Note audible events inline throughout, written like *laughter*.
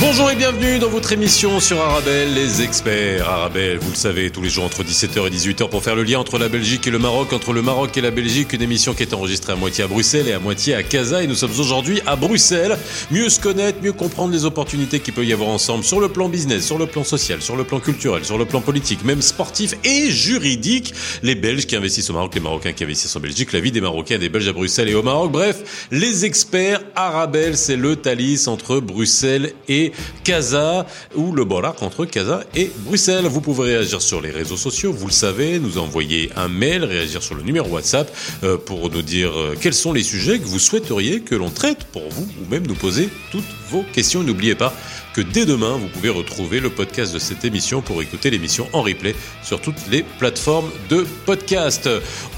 Bonjour et bienvenue dans votre émission sur Arabelle, les experts. Arabelle, vous le savez, tous les jours entre 17h et 18h pour faire le lien entre la Belgique et le Maroc, entre le Maroc et la Belgique, une émission qui est enregistrée à moitié à Bruxelles et à moitié à Casa. Et nous sommes aujourd'hui à Bruxelles. Mieux se connaître, mieux comprendre les opportunités qu'il peut y avoir ensemble sur le plan business, sur le plan social, sur le plan culturel, sur le plan politique, même sportif et juridique. Les Belges qui investissent au Maroc, les Marocains qui investissent en Belgique, la vie des Marocains et des Belges à Bruxelles et au Maroc. Bref, les experts. Arabelle, c'est le Thalys entre Bruxelles et Casa ou le Borac entre Casa et Bruxelles. Vous pouvez réagir sur les réseaux sociaux, vous le savez, nous envoyer un mail, réagir sur le numéro WhatsApp euh, pour nous dire euh, quels sont les sujets que vous souhaiteriez que l'on traite pour vous ou même nous poser toutes vos questions. N'oubliez pas que dès demain, vous pouvez retrouver le podcast de cette émission pour écouter l'émission en replay sur toutes les plateformes de podcast.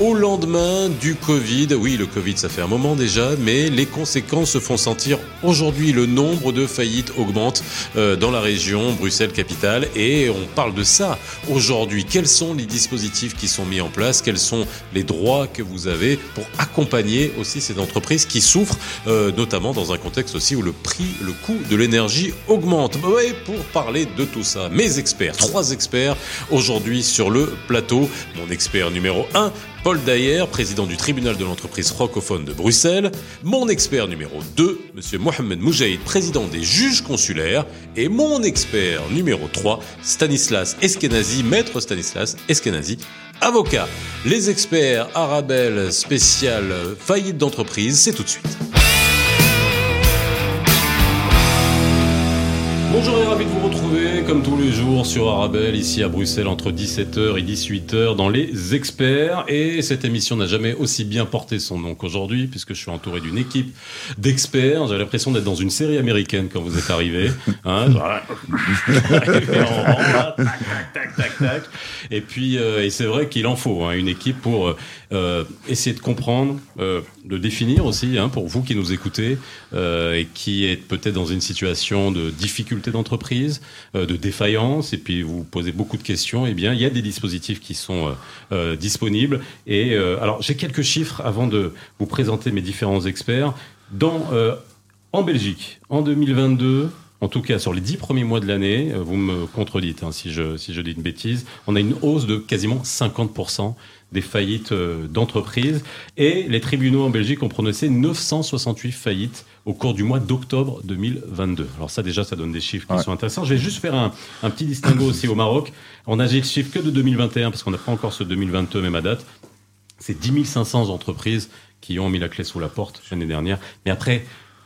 Au lendemain du Covid, oui, le Covid, ça fait un moment déjà, mais les conséquences se font sentir aujourd'hui. Le nombre de faillites augmente euh, dans la région, Bruxelles capitale, et on parle de ça aujourd'hui. Quels sont les dispositifs qui sont mis en place? Quels sont les droits que vous avez pour accompagner aussi ces entreprises qui souffrent, euh, notamment dans un contexte aussi où le prix, le coût de l'énergie augmente? Pour parler de tout ça, mes experts, trois experts aujourd'hui sur le plateau. Mon expert numéro 1, Paul Dayer, président du tribunal de l'entreprise francophone de Bruxelles. Mon expert numéro 2, monsieur Mohamed Moujaïd, président des juges consulaires. Et mon expert numéro 3, Stanislas Eskenazi, maître Stanislas Eskenazi, avocat. Les experts Arabelle spécial faillite d'entreprise, c'est tout de suite. Bonjour et ravi de vous retrouver comme tous les jours sur Arabelle ici à Bruxelles entre 17h et 18h dans les experts et cette émission n'a jamais aussi bien porté son nom qu'aujourd'hui puisque je suis entouré d'une équipe d'experts. J'ai l'impression d'être dans une série américaine quand vous êtes arrivé. *laughs* Hein, et puis euh, et c'est vrai qu'il en faut hein, une équipe pour euh, essayer de comprendre, euh, de définir aussi hein, pour vous qui nous écoutez euh, et qui êtes peut-être dans une situation de difficulté d'entreprise, euh, de défaillance, et puis vous posez beaucoup de questions, eh bien, il y a des dispositifs qui sont euh, euh disponibles. Et alors, j'ai quelques chiffres avant de vous présenter mes différents experts. Dans, en Belgique, en 2022, en tout cas sur les dix premiers mois de l'année, vous me contredites hein, si, je, si je dis une bêtise, on a une hausse de quasiment 50% des faillites d'entreprises. Et les tribunaux en Belgique ont prononcé 968 faillites au cours du mois d'octobre 2022. Alors ça déjà, ça donne des chiffres qui Ouais. sont intéressants. Je vais juste faire un, un petit distinguo aussi au Maroc. On a des chiffres que de 2021 parce qu'on n'a pas encore ce 2022 même à date. C'est 10 500 entreprises qui ont mis la clé sous la porte l'année dernière. Mais après,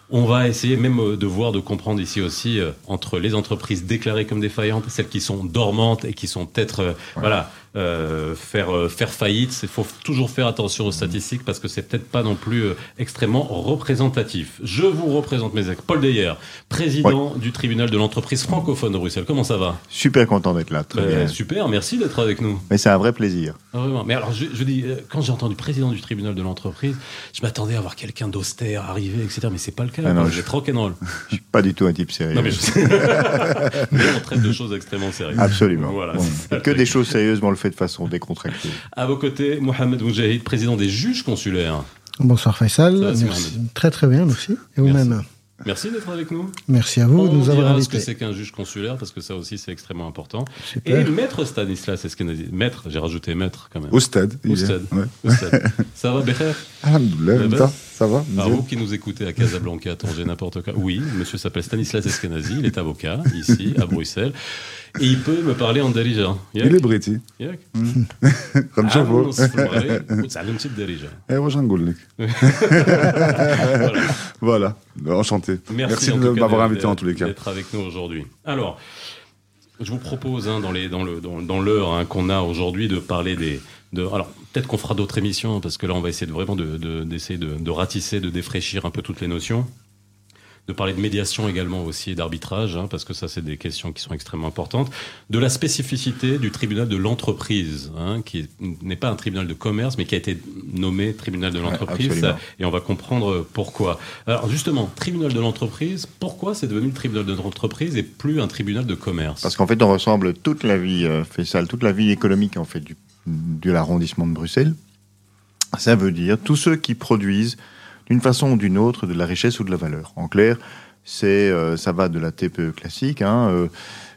on va essayer même euh, de voir, de comprendre ici aussi euh, entre les entreprises déclarées comme défaillantes, celles qui sont dormantes et qui sont peut-être, euh, voilà, euh, faire euh, faire faillite. Il faut toujours faire attention aux statistiques parce que c'est peut-être pas non plus euh, extrêmement représentatif. Je vous représente mes ex. Paul Deyer, président du tribunal de l'entreprise francophone de Bruxelles. Comment ça va? Super content d'être là. Très Ben, bien. Super, merci d'être avec nous. Mais c'est un vrai plaisir. Ah, Vraiment. Mais alors, je, je dis, quand j'ai entendu président du tribunal de l'entreprise, je m'attendais à voir quelqu'un d'austère arriver, etc. Mais c'est pas le cas. Ah non, je- rock'n'roll. *laughs* Je suis pas du tout un type sérieux. Non, mais je *laughs* *laughs* mais on traite de choses extrêmement sérieuses. Absolument. Voilà, Bon. que des choses sérieuses, on le fait de façon décontractée. À vos côtés, Mohamed Moujahid, président des juges consulaires. Bonsoir Faisal, va, merci. Très très bien, merci. Et vous-même Merci d'être avec nous. Merci à vous on de nous avoir dira ce que invités. c'est qu'un juge consulaire, parce que ça aussi c'est extrêmement important. Super. Et maître Stanislas Eskenazi. Maître, j'ai rajouté maître quand même. Au stade. il Au est. stade. Ouais. Au stade. *laughs* Ça va, Becher? Alhamdoulilah, ça va Alors vous qui nous écoutez à Casablanca, à Tanger, n'importe quoi. Oui, monsieur s'appelle Stanislas Eskenazi, il est avocat ici, à Bruxelles. Et il peut me parler en dirigeant. Il est briti. Mm. Mm. *laughs* Comme ça, eh, *laughs* vous. Voilà. Enchanté. Merci, de m'avoir invité en tous les cas. D'être avec nous aujourd'hui. Alors, je vous propose, hein, dans l'heure hein, qu'on a aujourd'hui, de parler des de alors peut-être qu'on fera d'autres émissions parce que là on va essayer de vraiment de de- d'essayer de, de ratisser, de défraîchir un peu toutes les notions. De parler de médiation également aussi et d'arbitrage, hein, parce que ça, c'est des questions qui sont extrêmement importantes. De la spécificité du tribunal de l'entreprise, hein, qui n'est pas un tribunal de commerce, mais qui a été nommé tribunal de l'entreprise. et on va comprendre pourquoi. Alors justement, tribunal de l'entreprise, pourquoi c'est devenu le tribunal de l'entreprise et plus un tribunal de commerce? Parce qu'en fait, on ressemble toute la vie, euh, fait ça, toute la vie économique en fait du, de l'arrondissement de Bruxelles. Ça veut dire tous ceux qui produisent d'une façon ou d'une autre de la richesse ou de la valeur. En clair, c'est euh, ça va de la TPE classique hein, euh,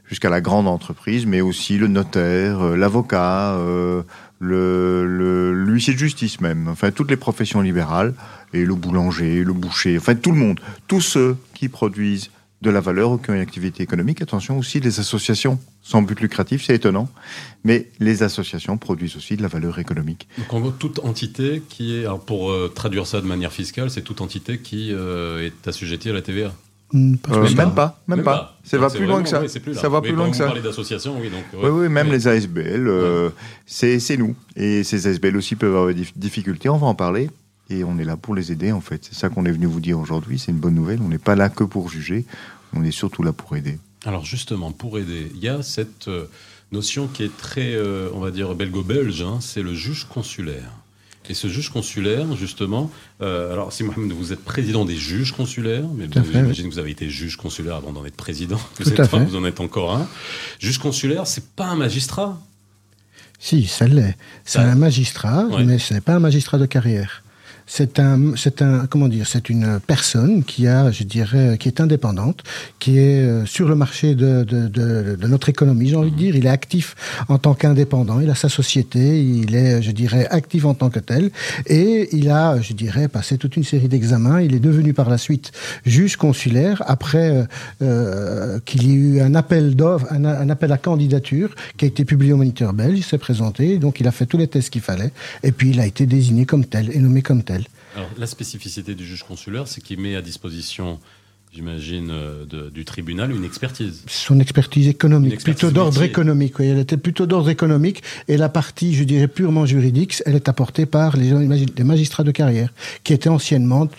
jusqu'à la grande entreprise, mais aussi le notaire, euh, l'avocat, euh, le, l'huissier de justice même, enfin toutes les professions libérales, et le boulanger, le boucher, enfin tout le monde, tous ceux qui produisent de la valeur ou qui ont une activité économique. Attention aussi, les associations sans but lucratif, c'est étonnant, mais les associations produisent aussi de la valeur économique. Donc en gros, toute entité qui est, alors pour euh, traduire ça de manière fiscale, c'est toute entité qui euh, est assujettie à la TVA. Pas Euh, Même même pas. pas, même, pas. Ça Donc va plus loin que ça. oui, plus ça va Mais plus loin que vous ça. parlez d'associations, oui. Donc, Oui, ouais. oui, même Mais- les ASBL, euh, c'est c'est nous. Et ces ASBL aussi peuvent avoir des dif- difficultés, on va en parler. Et on est là pour les aider, en fait. C'est ça qu'on est venu vous dire aujourd'hui. C'est une bonne nouvelle. On n'est pas là que pour juger. On est surtout là pour aider. Alors justement, pour aider, il y a cette euh, notion qui est très, euh, on va dire, belgo-belge, hein, c'est le juge consulaire. Et ce juge consulaire, justement, euh, alors si Mohamed, vous êtes président des juges consulaires, mais fait, j'imagine que vous avez été juge consulaire avant d'en être président. Vous, êtes pas- vous en êtes encore un. Juge consulaire, c'est pas un magistrat? Si, ça l'est. C'est un magistrat, Ouais. mais ce n'est pas un magistrat de carrière. C'est un, c'est un, comment dire, c'est une personne qui a, je dirais, qui est indépendante, qui est euh, sur le marché de, de, de, de notre économie, j'ai envie de dire. Il est actif en tant qu'indépendant. Il a sa société. Il est, je dirais, actif en tant que tel. Et il a, je dirais, passé toute une série d'examens. Il est devenu par la suite juge consulaire après euh, euh, qu'il y ait eu un appel d'offres, un, un appel à candidature qui a été publié au Moniteur belge. Il s'est présenté, donc il a fait tous les tests qu'il fallait, et puis il a été désigné comme tel et nommé comme tel. Alors la spécificité du juge consulaire, c'est qu'il met à disposition, j'imagine, euh, du tribunal une expertise. Son expertise économique, expertise plutôt d'ordre économique. Oui, elle était plutôt d'ordre économique, et la partie, je dirais, purement juridique, elle est apportée par les, les magistrats de carrière, qui étaient anciennement,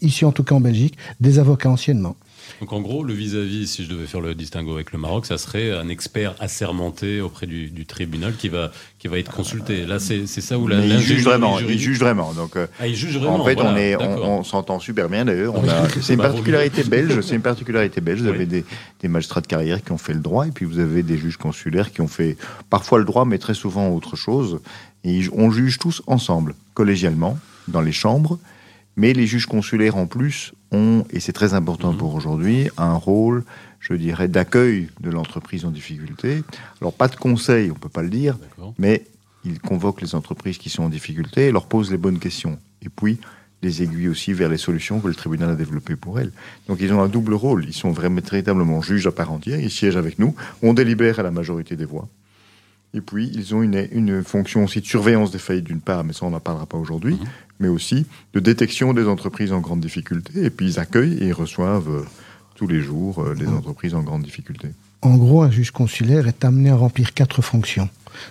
ici en tout cas en Belgique, des avocats anciennement. Donc en gros, le vis-à-vis, si je devais faire le distinguo avec le Maroc, ça serait un expert assermenté auprès du, du tribunal qui va, qui va être consulté. Là, c'est ça où la Mais il juge vraiment. Il juge vraiment. Donc, euh, Ah, il juge vraiment. en fait, voilà, on, s'entend super bien d'ailleurs. On Oui. a- C'est une particularité belge. C'est une particularité belge. Vous Oui. avez des, des magistrats de carrière qui ont fait le droit, et puis vous avez des juges consulaires qui ont fait parfois le droit, mais très souvent autre chose. Et on juge tous ensemble, collégialement, dans les chambres. Mais les juges consulaires en plus ont, et c'est très important Mhm. pour aujourd'hui, un rôle, je dirais, d'accueil de l'entreprise en difficulté. Alors pas de conseil, on peut pas le dire, mais ils convoquent les entreprises qui sont en difficulté et leur posent les bonnes questions. Et puis, les aiguilles aussi vers les solutions que le tribunal a développées pour elles. Donc, ils ont un double rôle. Ils sont vraiment véritablement juges à part entière. Ils siègent avec nous. On délibère à la majorité des voix. Et puis, ils ont une, une fonction aussi de surveillance des faillites d'une part, mais ça, on n'en parlera pas aujourd'hui, Mhm. mais aussi de détection des entreprises en grande difficulté. Et puis, ils accueillent et ils reçoivent euh, tous les jours euh, les entreprises en grande difficulté. En gros, un juge consulaire est amené à remplir quatre fonctions.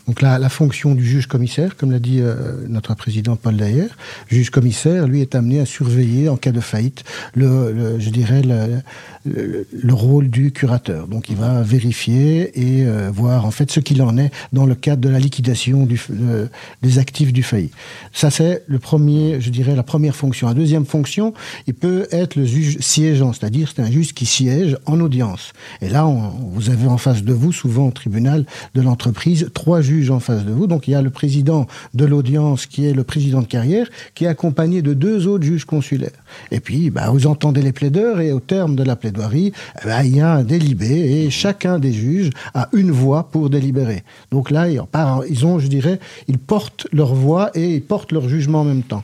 Donc la, fonction du juge commissaire, comme l'a dit euh, notre président Paul Dayer, juge commissaire, lui est amené à surveiller en cas de faillite, le, je dirais le, le- le rôle du curateur. Donc il va vérifier et euh, voir en fait ce qu'il en est dans le cadre de la liquidation des actifs du failli. Ça c'est le premier, je dirais la première fonction. La deuxième fonction, il peut être le juge siégeant, c'est-à-dire c'est un juge qui siège en audience. Et là, vous avez en face de vous, souvent au tribunal de l'entreprise, trois juges en face de vous. Donc il y a le président de l'audience qui est le président de carrière, qui est accompagné de deux autres juges consulaires. Et puis, bah, vous entendez les plaideurs et au terme de la plaidoirie, eh ben, il y a un délibé et chacun des juges a une voix pour délibérer. Donc là, ils ont, je dirais, ils portent leur voix et ils portent leur jugement en même temps.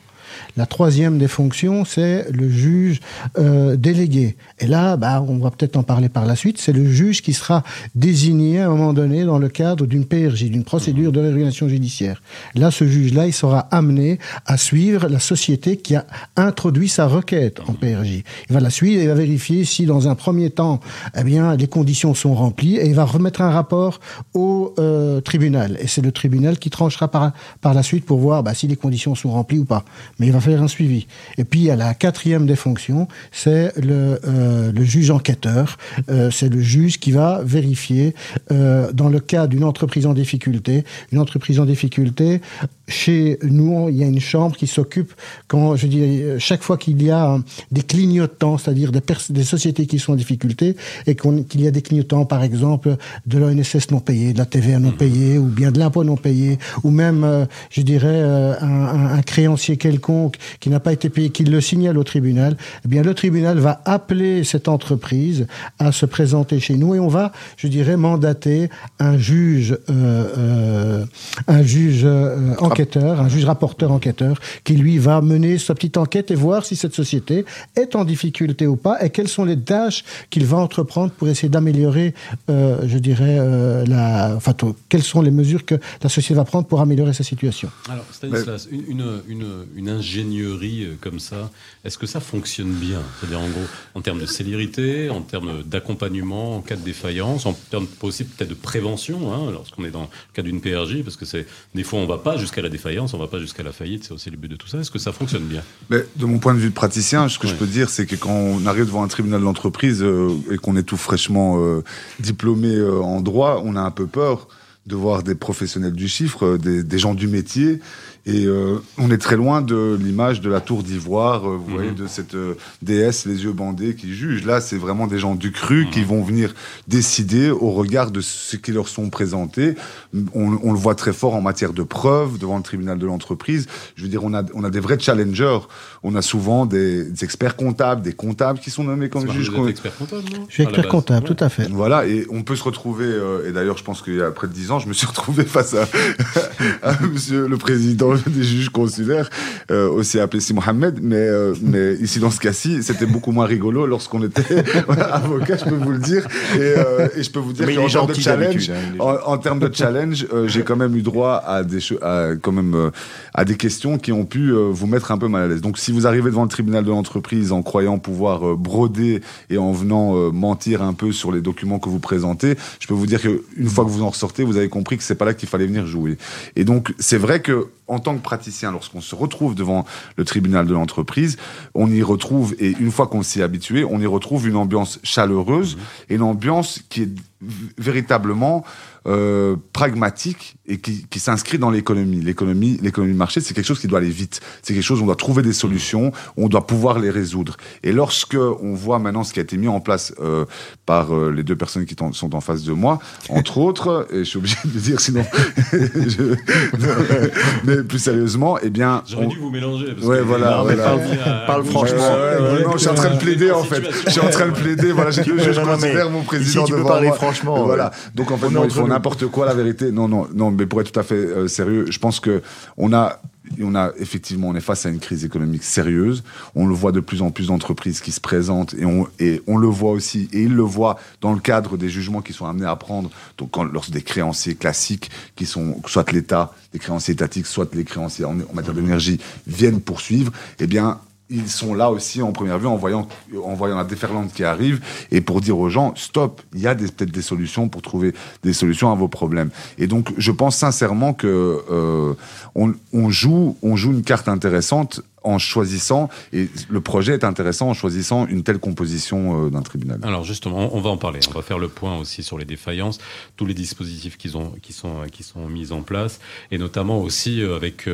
La troisième des fonctions, c'est le juge euh, délégué. Et là, bah, on va peut-être en parler par la suite, c'est le juge qui sera désigné à un moment donné dans le cadre d'une PRJ, d'une procédure de régulation judiciaire. Là, ce juge-là, il sera amené à suivre la société qui a introduit sa requête en PRJ. Il va la suivre et va vérifier si, dans un premier temps, eh bien, les conditions sont remplies et il va remettre un rapport au euh, tribunal. Et c'est le tribunal qui tranchera par, par la suite pour voir bah, si les conditions sont remplies ou pas. Mais il va faire un suivi. Et puis, il y a la quatrième des fonctions, c'est le, euh, le juge enquêteur. Euh, c'est le juge qui va vérifier, euh, dans le cas d'une entreprise en difficulté, une entreprise en difficulté, chez nous, il y a une chambre qui s'occupe, quand je dis, chaque fois qu'il y a des clignotants, c'est-à-dire des, sociétés qui sont en difficulté, et qu'il y a des clignotants, par exemple, de l'ONSS non payé, de la TVA non payée, ou bien de l'impôt non payé, ou même, je dirais, un, un- un créancier quelconque qui n'a pas été payé, qui le signale au tribunal, eh bien, le tribunal va appeler cette entreprise à se présenter chez nous, et on va, je dirais, mandater un juge, euh, euh, un juge euh, enquêteur, un juge rapporteur enquêteur, qui lui va mener sa petite enquête et voir si cette société est en difficulté ou pas, et quelles sont les tâches qu'il va entreprendre pour essayer d'améliorer, euh, je dirais, euh, la, enfin, quelles sont les mesures que la société va prendre pour améliorer sa situation. Alors, Stanislas, une, une, une, une ingénierie euh, comme ça, est-ce que ça fonctionne bien? C'est-à-dire, en gros, en termes de célérité, en termes d'accompagnement en cas de défaillance, en termes aussi peut-être de prévention, hein, lorsqu'on est dans le cas d'une PRJ, parce que c'est des fois on va pas jusqu'à la défaillance, on va pas jusqu'à la faillite, c'est aussi le but de tout ça. Est-ce que ça fonctionne bien? Mais de mon point de vue de praticien, ce que Ouais. je peux dire, c'est que quand on arrive devant un tribunal d'entreprise euh, et qu'on est tout fraîchement euh, diplômé euh, en droit, on a un peu peur de voir des professionnels du chiffre, des, des gens du métier. Et euh, on est très loin de l'image de la tour d'ivoire, euh, vous Mhm. voyez, de cette euh, déesse les yeux bandés qui juge. Là, c'est vraiment des gens du cru qui vont venir décider au regard de ce qui leur sont présentés. On, on le voit très fort en matière de preuves devant le tribunal de l'entreprise. Je veux dire, on a, on a des vrais challengers. On a souvent des, des experts comptables, des comptables qui sont nommés comme Vous juges. êtes qu'on- expert comptable, non Je suis expert comptable, Ouais. tout à fait. Voilà, et on peut se retrouver, euh, et d'ailleurs je pense qu'il y a près de 10 ans, je me suis *laughs* retrouvé face à, *laughs* à monsieur le président *laughs* des juges consulaires, euh, aussi appelé Si Mohamed, mais, euh, mais ici dans ce cas-ci, c'était beaucoup moins rigolo lorsqu'on était *laughs* avocat, je peux vous le dire, et, euh, et je peux vous dire qu'en termes de challenge, hein, en, en termes de *laughs* challenge, j'ai quand même eu droit à des, à, quand même, à des questions qui ont pu vous mettre un peu mal à l'aise. Donc si vous arrivez devant le tribunal de l'entreprise en croyant pouvoir broder et en venant mentir un peu sur les documents que vous présentez, je peux vous dire qu'une fois que vous en ressortez, vous avez compris que c'est pas là qu'il fallait venir jouer. Et donc c'est vrai que en tant que praticien, lorsqu'on se retrouve devant le tribunal de l'entreprise, on y retrouve, et une fois qu'on s'y est habitué, on y retrouve une ambiance chaleureuse et une ambiance qui est véritablement euh, pragmatique et qui, qui s'inscrit dans l'économie. L'économie, l'économie de marché, c'est quelque chose qui doit aller vite. C'est quelque chose où on doit trouver des solutions, on doit pouvoir les résoudre. Et lorsque on voit maintenant ce qui a été mis en place euh, par euh, les deux personnes qui sont en face de moi, entre *laughs* autres, et je suis obligé de le dire sinon, *laughs* je- *laughs* mais plus sérieusement, eh bien, J'aurais on- dû vous mélanger. Parce Ouais, que voilà, non, voilà. parle à- Parle franchement. Ouais, ouais, ouais, non, je suis en train de plaider en fait. Je suis en train de plaider. Voilà, mais considèrent mon président ici, tu peux devant parler moi. Franchement, Voilà. ouais. Donc en fait, non, ils font n'importe quoi la vérité. Non, non, non. Mais pour être tout à fait euh, sérieux, je pense que on a on a effectivement, on est face à une crise économique sérieuse. On le voit de plus en plus d'entreprises qui se présentent et on, et on le voit aussi, et ils le voient dans le cadre des jugements qui sont amenés à prendre. Donc, quand, lorsque des créanciers classiques, qui sont soit l'État, des créanciers étatiques, soit les créanciers en, en matière d'énergie, viennent poursuivre, eh bien, ils sont là aussi en première vue en voyant, en voyant la déferlante qui arrive et pour dire aux gens stop, il y a peut-être des solutions pour trouver des solutions à vos problèmes. Et donc je pense sincèrement que euh, on, joue, on joue une carte intéressante en choisissant et le projet est intéressant en choisissant une telle composition euh, d'un tribunal. Alors justement, on va en parler. On va faire le point aussi sur les défaillances, tous les dispositifs qu'ils ont, qui sont, qui sont mis en place, et notamment aussi euh, avec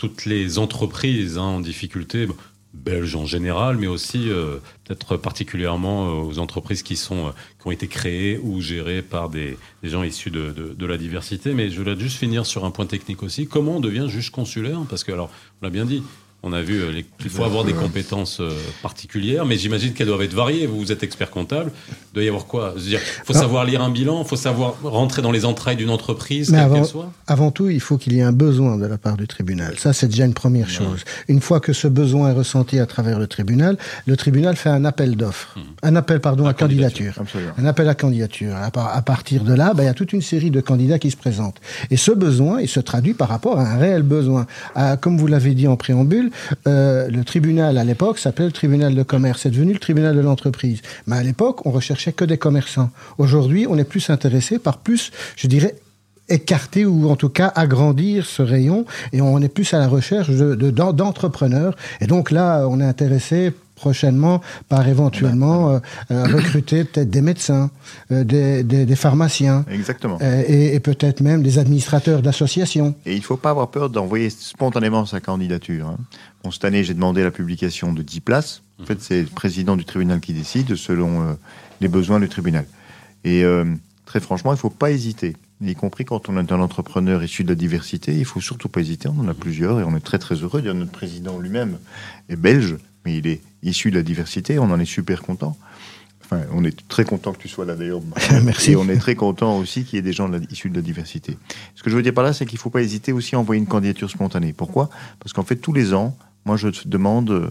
toutes les entreprises hein, en difficulté, belges en général, mais aussi euh, peut-être particulièrement euh, aux entreprises qui sont euh, qui ont été créées ou gérées par des, des gens issus de, de, de la diversité. Mais je voulais juste finir sur un point technique aussi. Comment on devient juge consulaire? Parce que alors, on l'a bien dit. On a vu euh, les- qu'il faut avoir des compétences euh, particulières, mais j'imagine qu'elles doivent être variées. Vous, êtes expert comptable. Il doit y avoir quoi? Dire, faut Non. savoir lire un bilan, faut savoir rentrer dans les entrailles d'une entreprise, Mais quelle avant, qu'elle soit? avant tout, il faut qu'il y ait un besoin de la part du tribunal. Ça, c'est déjà une première chose. Une fois que ce besoin est ressenti à travers le tribunal, le tribunal fait un appel d'offres. Un appel, pardon, à, candidature. Un appel à candidature. À, par- à partir de là, ben, il y a toute une série de candidats qui se présentent. Et ce besoin, il se traduit par rapport à un réel besoin. À- comme vous l'avez dit en préambule, euh, le tribunal, à l'époque, s'appelait le tribunal de commerce. C'est devenu le tribunal de l'entreprise. Mais à l'époque, on recherchait que des commerçants. Aujourd'hui, on est plus intéressé par plus, je dirais, écarter ou en tout cas agrandir ce rayon et on est plus à la recherche de, de- d'en- d'entrepreneurs. Et donc là, on est intéressé prochainement par éventuellement euh, euh, recruter peut-être des médecins, euh, des, des- des pharmaciens Exactement. euh, et, et peut-être même des administrateurs d'associations. Et il ne faut pas avoir peur d'envoyer spontanément sa candidature. hein. Bon, cette année, j'ai demandé la publication de 10 places. En fait, c'est le président du tribunal qui décide selon les besoins du tribunal. Et très franchement, il ne faut pas hésiter. Y compris quand on est un entrepreneur issu de la diversité, il faut surtout pas hésiter. On en a plusieurs et on est très très heureux. D'ailleurs, notre président lui-même est belge, mais il est issu de la diversité. On en est super content. Enfin, on est très content que tu sois là d'ailleurs. *laughs* Merci. Et on est très content aussi qu'il y ait des gens de la- issus de la diversité. Ce que je veux dire par là, c'est qu'il ne faut pas hésiter aussi à envoyer une candidature spontanée. Pourquoi? Parce qu'en fait, tous les ans, moi, je demande euh,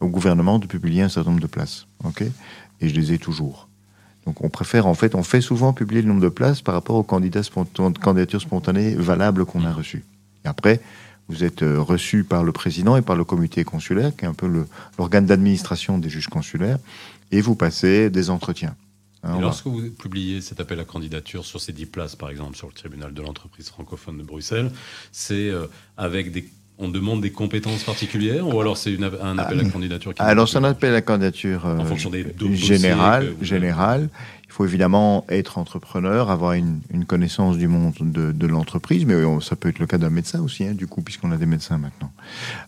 au gouvernement de publier un certain nombre de places. ok? Et je les ai toujours. Donc, on préfère, en fait, on fait souvent publier le nombre de places par rapport aux candidats spontan- candidatures spontanées valables qu'on a reçues. Et après, vous êtes euh, reçu par le président et par le comité consulaire, qui est un peu l'organe d'administration des juges consulaires, et vous passez des entretiens. Hein, Et va- lorsque vous publiez cet appel à candidature sur ces 10 places, par exemple, sur le tribunal de l'entreprise francophone de Bruxelles, c'est euh, avec des. On demande des compétences particulières ou alors c'est un appel à candidature qui Alors, c'est un appel à candidature euh, En fonction des dossiers général. général. Il faut évidemment être entrepreneur, avoir une, une connaissance du monde de, de l'entreprise, mais on- ça peut être le cas d'un médecin aussi, hein, du coup, puisqu'on a des médecins maintenant.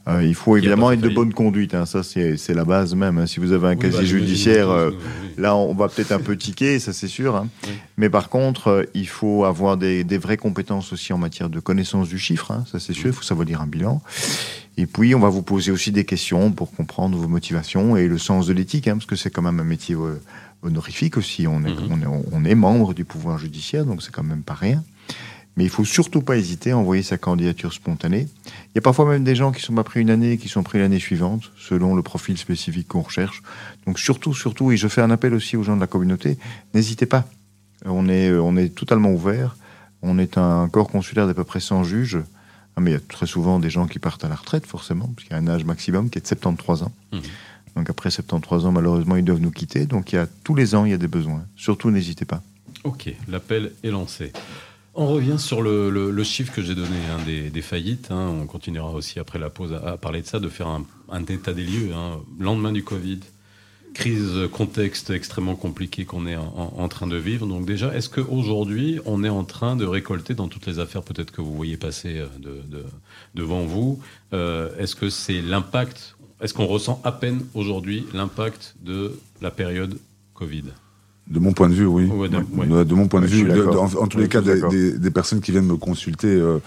Euh, il faut évidemment être de bonne conduite, hein, ça c'est la base même. hein. Si vous avez un Oui, bah, casier judiciaire, euh, oui. là on va peut-être un peu tiquer, ça c'est sûr. hein. Oui. Mais par contre, euh, il faut avoir des, des vraies compétences aussi en matière de connaissance du chiffre, hein, ça c'est sûr, il faut savoir lire un bilan. Et puis, on va vous poser aussi des questions pour comprendre vos motivations et le sens de l'éthique, hein, parce que c'est quand même un métier euh, honorifique aussi. On est, Mhm. on, est, on est membre du pouvoir judiciaire, donc c'est quand même pas rien. Mais il faut surtout pas hésiter à envoyer sa candidature spontanée. Il y a parfois même des gens qui sont pas pris une année et qui sont pris l'année suivante, selon le profil spécifique qu'on recherche. Donc surtout, surtout, et je fais un appel aussi aux gens de la communauté, n'hésitez pas. On est, euh, on est totalement ouvert. On est un corps consulaire d'à peu près 100 juges. Ah, mais il y a très souvent des gens qui partent à la retraite, forcément, parce qu'il y a un âge maximum qui est de 73 ans. Mhm. Donc après 73 ans, malheureusement, ils doivent nous quitter. Donc il y a, tous les ans, il y a des besoins. Surtout, n'hésitez pas. Ok, l'appel est lancé. On revient sur le, chiffre que j'ai donné hein, des, faillites. hein. On continuera aussi après la pause à, parler de ça, de faire un, état des lieux. hein. Lendemain du Covid, crise, contexte extrêmement compliqué qu'on est en, train de vivre. Donc déjà, est-ce qu'aujourd'hui, on est en train de récolter dans toutes les affaires peut-être que vous voyez passer euh, de, de- devant vous, euh, est-ce que c'est l'impact, est-ce qu'on ressent à peine aujourd'hui l'impact de la période Covid De mon point de vue, oui. Ouais, de- ouais. De, de mon point de Ouais, vue, de- en, en tous Ouais, les cas, des personnes qui viennent me consulter euh,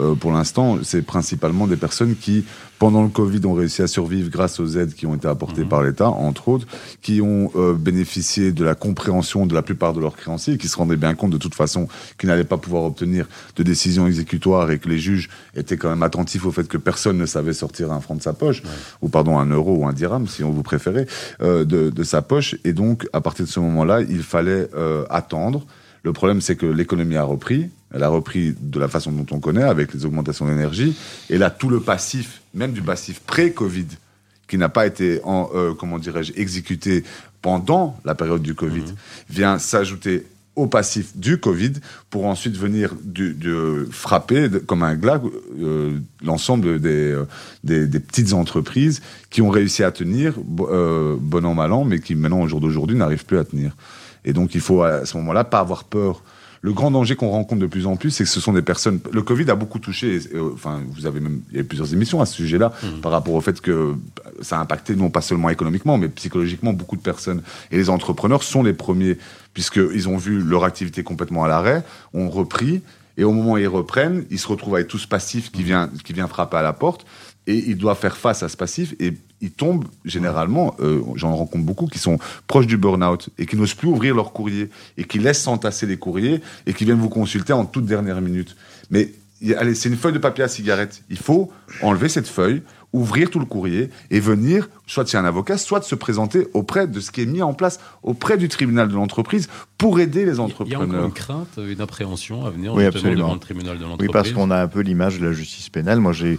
euh, pour l'instant, c'est principalement des personnes qui, pendant le Covid, ont réussi à survivre grâce aux aides qui ont été apportées Mhm. par l'État, entre autres, qui ont euh, bénéficié de la compréhension de la plupart de leurs créanciers, qui se rendaient bien compte de toute façon qu'ils n'allaient pas pouvoir obtenir de décision exécutoire et que les juges étaient quand même attentifs au fait que personne ne savait sortir un franc de sa poche, Ouais. ou pardon, un euro ou un dirham, si on vous préférez, euh, de, de sa poche. Et donc, à partir de ce moment-là, il fallait euh, attendre. Le problème, c'est que l'économie a repris. Elle a repris de la façon dont on connaît, avec les augmentations d'énergie. Et là, tout le passif, même du passif pré-Covid, qui n'a pas été, en, euh, comment dirais-je, exécuté pendant la période du Covid, Mhm. vient s'ajouter au passif du Covid pour ensuite venir du, frapper de- comme un glas euh, l'ensemble des, euh, des, des petites entreprises qui ont réussi à tenir, bo- euh, bon an, mal an, mais qui maintenant, au jour d'aujourd'hui, n'arrivent plus à tenir. Et donc, il faut à ce moment-là pas avoir peur. Le grand danger qu'on rencontre de plus en plus, c'est que ce sont des personnes. Le Covid a beaucoup touché. euh, Enfin, vous avez même il y a eu plusieurs émissions à ce sujet-là Mhm. par rapport au fait que ça a impacté non pas seulement économiquement, mais psychologiquement beaucoup de personnes. Et les entrepreneurs sont les premiers puisqu'ils ont vu leur activité complètement à l'arrêt, ont repris. Et au moment où ils reprennent, ils se retrouvent avec tout ce passif qui vient, qui vient frapper à la porte. Et ils doivent faire face à ce passif. Et ils tombent, généralement, euh, j'en rencontre beaucoup, qui sont proches du burn-out et qui n'osent plus ouvrir leur courrier et qui laissent s'entasser les courriers et qui viennent vous consulter en toute dernière minute. Mais il allez, c'est une feuille de papier à cigarette. Il faut enlever cette feuille, ouvrir tout le courrier et venir, soit chez un avocat, soit de se présenter auprès de ce qui est mis en place auprès du tribunal de l'entreprise pour aider les Il y a encore entrepreneurs. une crainte, une appréhension à venir Oui, justement absolument. devant le tribunal de Oui, l'entreprise. parce qu'on a un peu l'image de la justice pénale. Moi, j'ai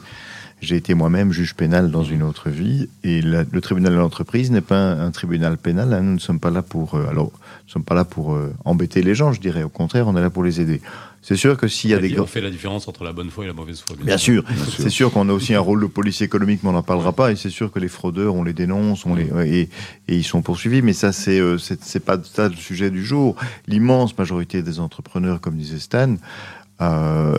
j'ai été moi-même juge pénal dans une autre vie, et la- le tribunal de l'entreprise n'est pas un, un tribunal pénal. hein. Nous ne sommes pas là pour, euh, alors, nous ne sommes pas là pour euh, embêter les gens, je dirais. Au contraire, on est là pour les aider. C'est sûr que s'il y a des... On fait la différence entre la bonne foi et la mauvaise foi. Bien, sûr. C'est sûr qu'on a aussi un rôle de police économique, mais on n'en parlera pas. Et c'est sûr que les fraudeurs, on les dénonce, on les, et, et ils sont poursuivis. Mais ça, c'est euh, c'est pas ça le sujet du jour. L'immense majorité des entrepreneurs, comme disait Stan, euh,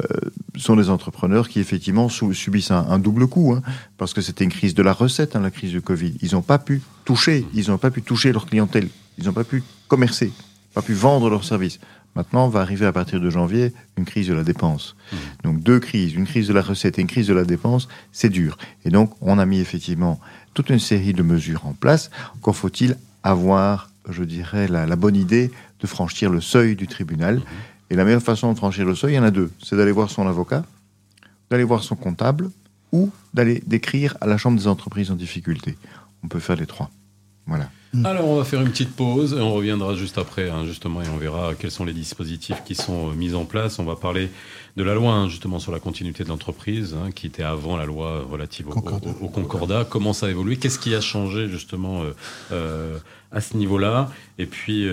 sont des entrepreneurs qui effectivement subissent un, double coup, hein, parce que c'était une crise de la recette, hein, la crise du Covid. Ils n'ont pas pu toucher, ils n'ont pas pu toucher leur clientèle, ils n'ont pas pu commercer, pas pu vendre leurs services. Maintenant, va arriver à partir de janvier une crise de la dépense. Mmh. Donc deux crises, une crise de la recette et une crise de la dépense, c'est dur. Et donc on a mis effectivement toute une série de mesures en place. Encore faut-il avoir, je dirais, la, bonne idée de franchir le seuil du tribunal. Mmh. Et la meilleure façon de franchir le seuil, il y en a deux. C'est d'aller voir son avocat, d'aller voir son comptable, ou d'aller d'écrire à la Chambre des entreprises en difficulté. On peut faire les trois. Voilà. Mm. Alors, on va faire une petite pause et on reviendra juste après, hein, justement, et on verra quels sont les dispositifs qui sont euh, mis en place. On va parler de la loi, hein, justement, sur la continuité de l'entreprise, hein, qui était avant la loi relative au concordat. Comment ça a évolué? Qu'est-ce qui a changé, justement, euh, euh, à ce niveau-là? Et puis,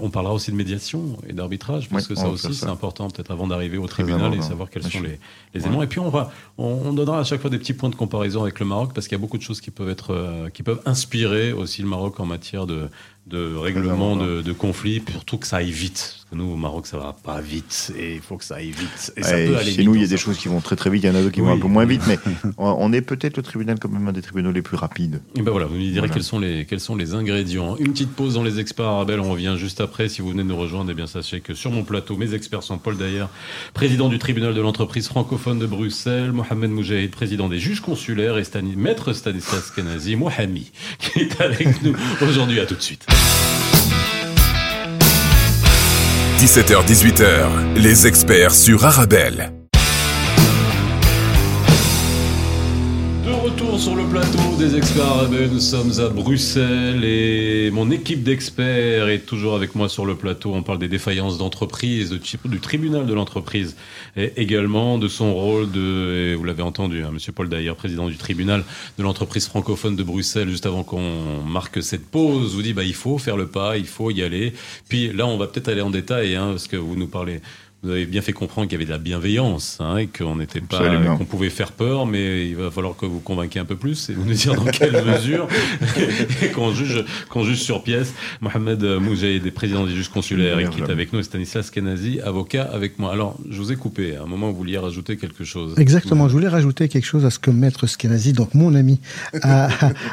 on parlera aussi de médiation et d'arbitrage, parce que ça aussi, c'est important, peut-être avant d'arriver au tribunal et savoir quels sont les, éléments. Et puis, on, va, on, donnera à chaque fois des petits points de comparaison avec le Maroc, parce qu'il y a beaucoup de choses qui peuvent, être, qui peuvent inspirer aussi le Maroc en matière de, de règlement de, de conflits, surtout que ça aille vite. Que nous, au Maroc, ça va pas vite et il faut que ça aille vite. Et ça peut aller chez nous, il y a des choses qui vont très très vite, il y en a d'autres qui vont un peu moins vite, mais *laughs* on est peut-être le tribunal quand même un des tribunaux les plus rapides. Et ben voilà, vous nous direz quels, sont les, quels sont les ingrédients. Une petite pause dans les experts Arabelle, on revient juste après. Si vous venez de nous rejoindre, eh bien sachez que sur mon plateau, mes experts sont Paul Dayer, président du tribunal de l'entreprise francophone de Bruxelles, Mohamed Moujahid, président des juges consulaires, et maître Stanislas Kenazi, Mohamed, qui est avec nous aujourd'hui. À tout de suite. 17h-18h, les experts sur Arabelle. Sur le plateau des experts Nous sommes à Bruxelles et mon équipe d'experts est toujours avec moi sur le plateau. On parle des défaillances d'entreprise, du tribunal de l'entreprise et également de son rôle de, vous l'avez entendu, hein, Monsieur Paul Dayer, président du tribunal de l'entreprise francophone de Bruxelles, juste avant qu'on marque cette pause, vous dit bah il faut faire le pas, il faut y aller. Puis là, on va peut-être aller en détail, hein, parce que vous nous parlez vous avez bien fait comprendre qu'il y avait de la bienveillance hein, et qu'on n'était pas, qu'on pouvait faire peur, mais il va falloir que vous convainquiez un peu plus et vous nous dire dans quelle *laughs* mesure *laughs* et qu'on juge, qu'on juge sur pièce. Mohamed Moujaïd, président des juges consulaires, qui est avec nous, et Stanislas Kenazi, avocat avec moi. Alors, je vous ai coupé. À un moment, vous vouliez rajouter quelque chose. Exactement. Je voulais rajouter quelque chose à ce que Maître Skenazi, donc mon ami, a,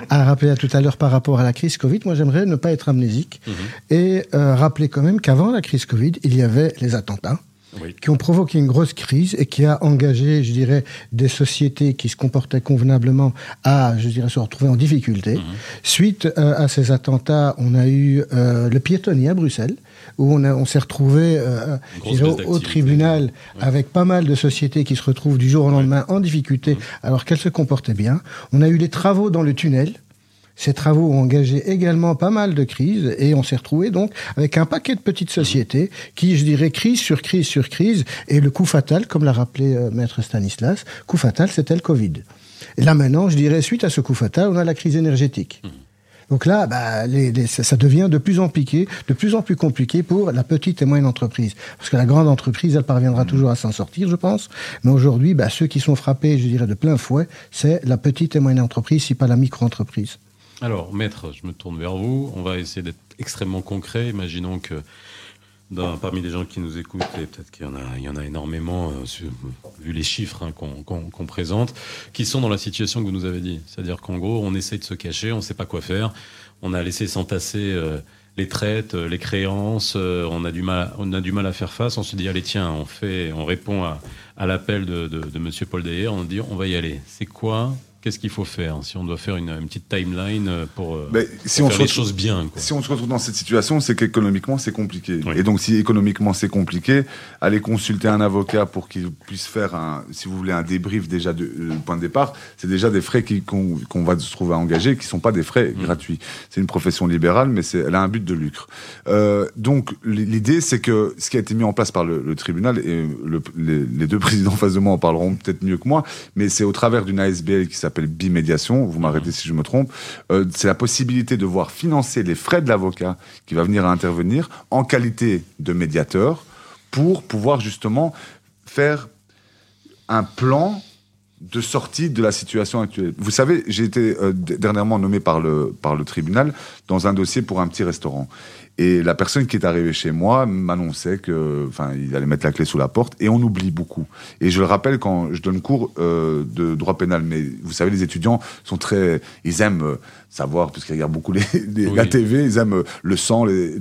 a rappelé tout à l'heure par rapport à la crise Covid. Moi, j'aimerais ne pas être amnésique mhm. et euh, rappeler quand même qu'avant la crise Covid, il y avait les attentats qui ont provoqué une grosse crise et qui a engagé, je dirais, des sociétés qui se comportaient convenablement à, je dirais, se retrouver en difficulté. Mhm. Suite euh, à ces attentats, on a eu euh, le piétonnier à Bruxelles, où on, on s'est retrouvé euh, au, tribunal avec pas mal de sociétés qui se retrouvent du jour au lendemain en difficulté, mhm. alors qu'elles se comportaient bien. On a eu les travaux dans le tunnel. Ces travaux ont engagé également pas mal de crises et on s'est retrouvé donc avec un paquet de petites sociétés qui, je dirais, crise sur crise sur crise. Et le coup fatal, comme l'a rappelé euh, Maître Stanislas, coup fatal, c'était le Covid. Et là maintenant, je dirais, suite à ce coup fatal, on a la crise énergétique. Mmh. Donc là, bah, ça devient de plus en piqué, de plus en plus compliqué pour la petite et moyenne entreprise. Parce que la grande entreprise, elle parviendra mmh. toujours à s'en sortir, je pense. Mais aujourd'hui, bah, ceux qui sont frappés, je dirais, de plein fouet, c'est la petite et moyenne entreprise, si pas la micro-entreprise. Alors, maître, je me tourne vers vous. On va essayer d'être extrêmement concret. Imaginons que parmi les gens qui nous écoutent, et peut-être qu'il y, en a, énormément, euh, vu les chiffres hein, qu'on présente, qui sont dans la situation que vous nous avez dit. C'est-à-dire qu'en gros, on essaye de se cacher, on ne sait pas quoi faire. On a laissé s'entasser euh, les traites, euh, les créances, on, a du mal, on a du mal à faire face. On se dit, allez, tiens, on, fait, on répond à, l'appel de, de, de M. Paul Dayer, on dit, on va y aller. C'est quoi Qu'est-ce qu'il faut faire si on doit faire une, petite timeline euh, pour, euh, on faire les choses bien Si on se retrouve dans cette situation, c'est qu'économiquement, c'est compliqué. Et donc, si économiquement, c'est compliqué, aller consulter un avocat pour qu'il puisse faire, un, si vous voulez, un débrief déjà de, euh, point de départ, c'est déjà des frais qu'on va se trouver à engager, qui sont pas des frais mmh. gratuits. C'est une profession libérale, mais elle a un but de lucre. Euh, donc, l'idée, c'est que ce qui a été mis en place par le, tribunal, et le, les, les, deux *laughs* présidents en face de moi en parleront peut-être mieux que moi, mais c'est au travers d'une ASBL qui s'appelle s'appelle bimédiation, vous m'arrêtez si je me trompe, euh, c'est la possibilité de voir financer les frais de l'avocat qui va venir à intervenir en qualité de médiateur pour pouvoir justement faire un plan de sortie de la situation actuelle. Vous savez, j'ai été euh, dernièrement nommé par le, par le tribunal dans un dossier pour un petit restaurant. Et la personne qui est arrivée chez moi m'annonçait que, enfin, il allait mettre la clé sous la porte. Et on oublie beaucoup. Et je le rappelle quand je donne cours euh, de droit pénal. Mais vous savez, les étudiants sont très, ils aiment euh, savoir puisqu'ils regardent beaucoup les, les- Oui. la TV, ils aiment euh, le sang, les-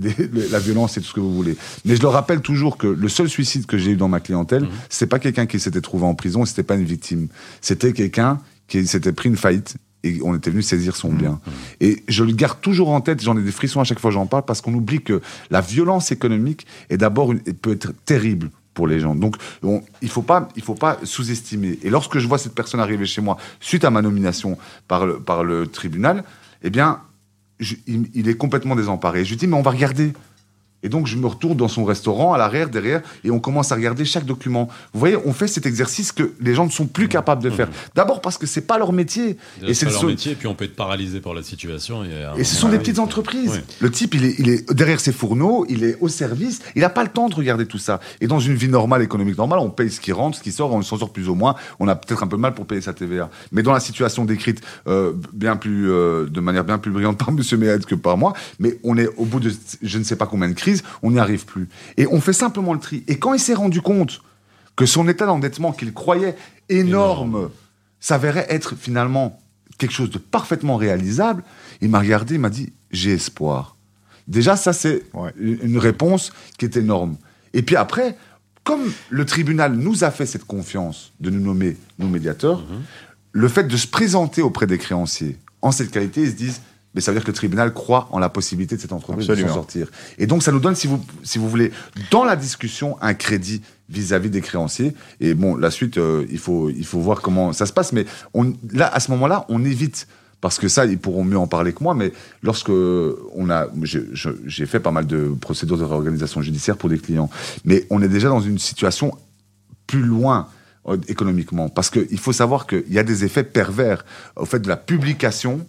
la violence et tout ce que vous voulez. Mais je leur rappelle toujours que le seul suicide que j'ai eu dans ma clientèle, c'est pas quelqu'un qui s'était trouvé en prison, c'était pas une victime. C'était quelqu'un qui s'était pris une faillite et on était venu saisir son bien. Et je le garde toujours en tête, j'en ai des frissons à chaque fois que j'en parle, parce qu'on oublie que la violence économique est d'abord une- peut être terrible pour les gens. Donc, on- il faut pas, il faut pas sous-estimer. Et lorsque je vois cette personne arriver chez moi suite à ma nomination par le, par le tribunal, eh bien, je- il, il est complètement désemparé. Je lui dis, mais on va regarder. Et donc, je me retourne dans son restaurant, à l'arrière, derrière, et on commence à regarder chaque document. Vous voyez, on fait cet exercice que les gens ne sont plus capables de faire. D'abord parce que c'est pas leur métier. Et c'est le leur seul- métier, et puis on peut être paralysé par la situation. Et, et ce sont des petites entreprises. Oui. Le type, il est, il est derrière ses fourneaux, il est au service, il n'a pas le temps de regarder tout ça. Et dans une vie normale, économique normale, on paye ce qui rentre, ce qui sort, on s'en sort plus ou moins. On a peut-être un peu mal pour payer sa TVA. Mais dans la situation décrite euh, bien plus, euh, de manière bien plus brillante par *laughs* Monsieur Méhed que par moi, mais on est au bout de je ne sais pas combien de crises, on n'y arrive plus. Et on fait simplement le tri. Et quand il s'est rendu compte que son état d'endettement qu'il croyait énorme, s'avérait être finalement quelque chose de parfaitement réalisable, il m'a regardé, il m'a dit j'ai espoir. Déjà, ça c'est Ouais. une une réponse qui est énorme. Et puis après, comme le tribunal nous a fait cette confiance de nous nommer nos médiateurs, Mhm. le fait de se présenter auprès des créanciers en cette qualité, ils se disent mais ça veut dire que le tribunal croit en la possibilité de cette entreprise de s'en sortir. Et donc, ça nous donne, si vous, si vous voulez, dans la discussion, un crédit vis-à-vis des créanciers. Et bon, la suite, euh, il, faut, il faut voir comment ça se passe. Mais on, là, à ce moment-là, on évite. Parce que ça, ils pourront mieux en parler que moi. Mais lorsque on a, j'ai fait pas mal de procédures de réorganisation judiciaire pour des clients. Mais on est déjà dans une situation plus loin euh, économiquement. Parce qu'il faut savoir qu'il y a des effets pervers au fait de la publication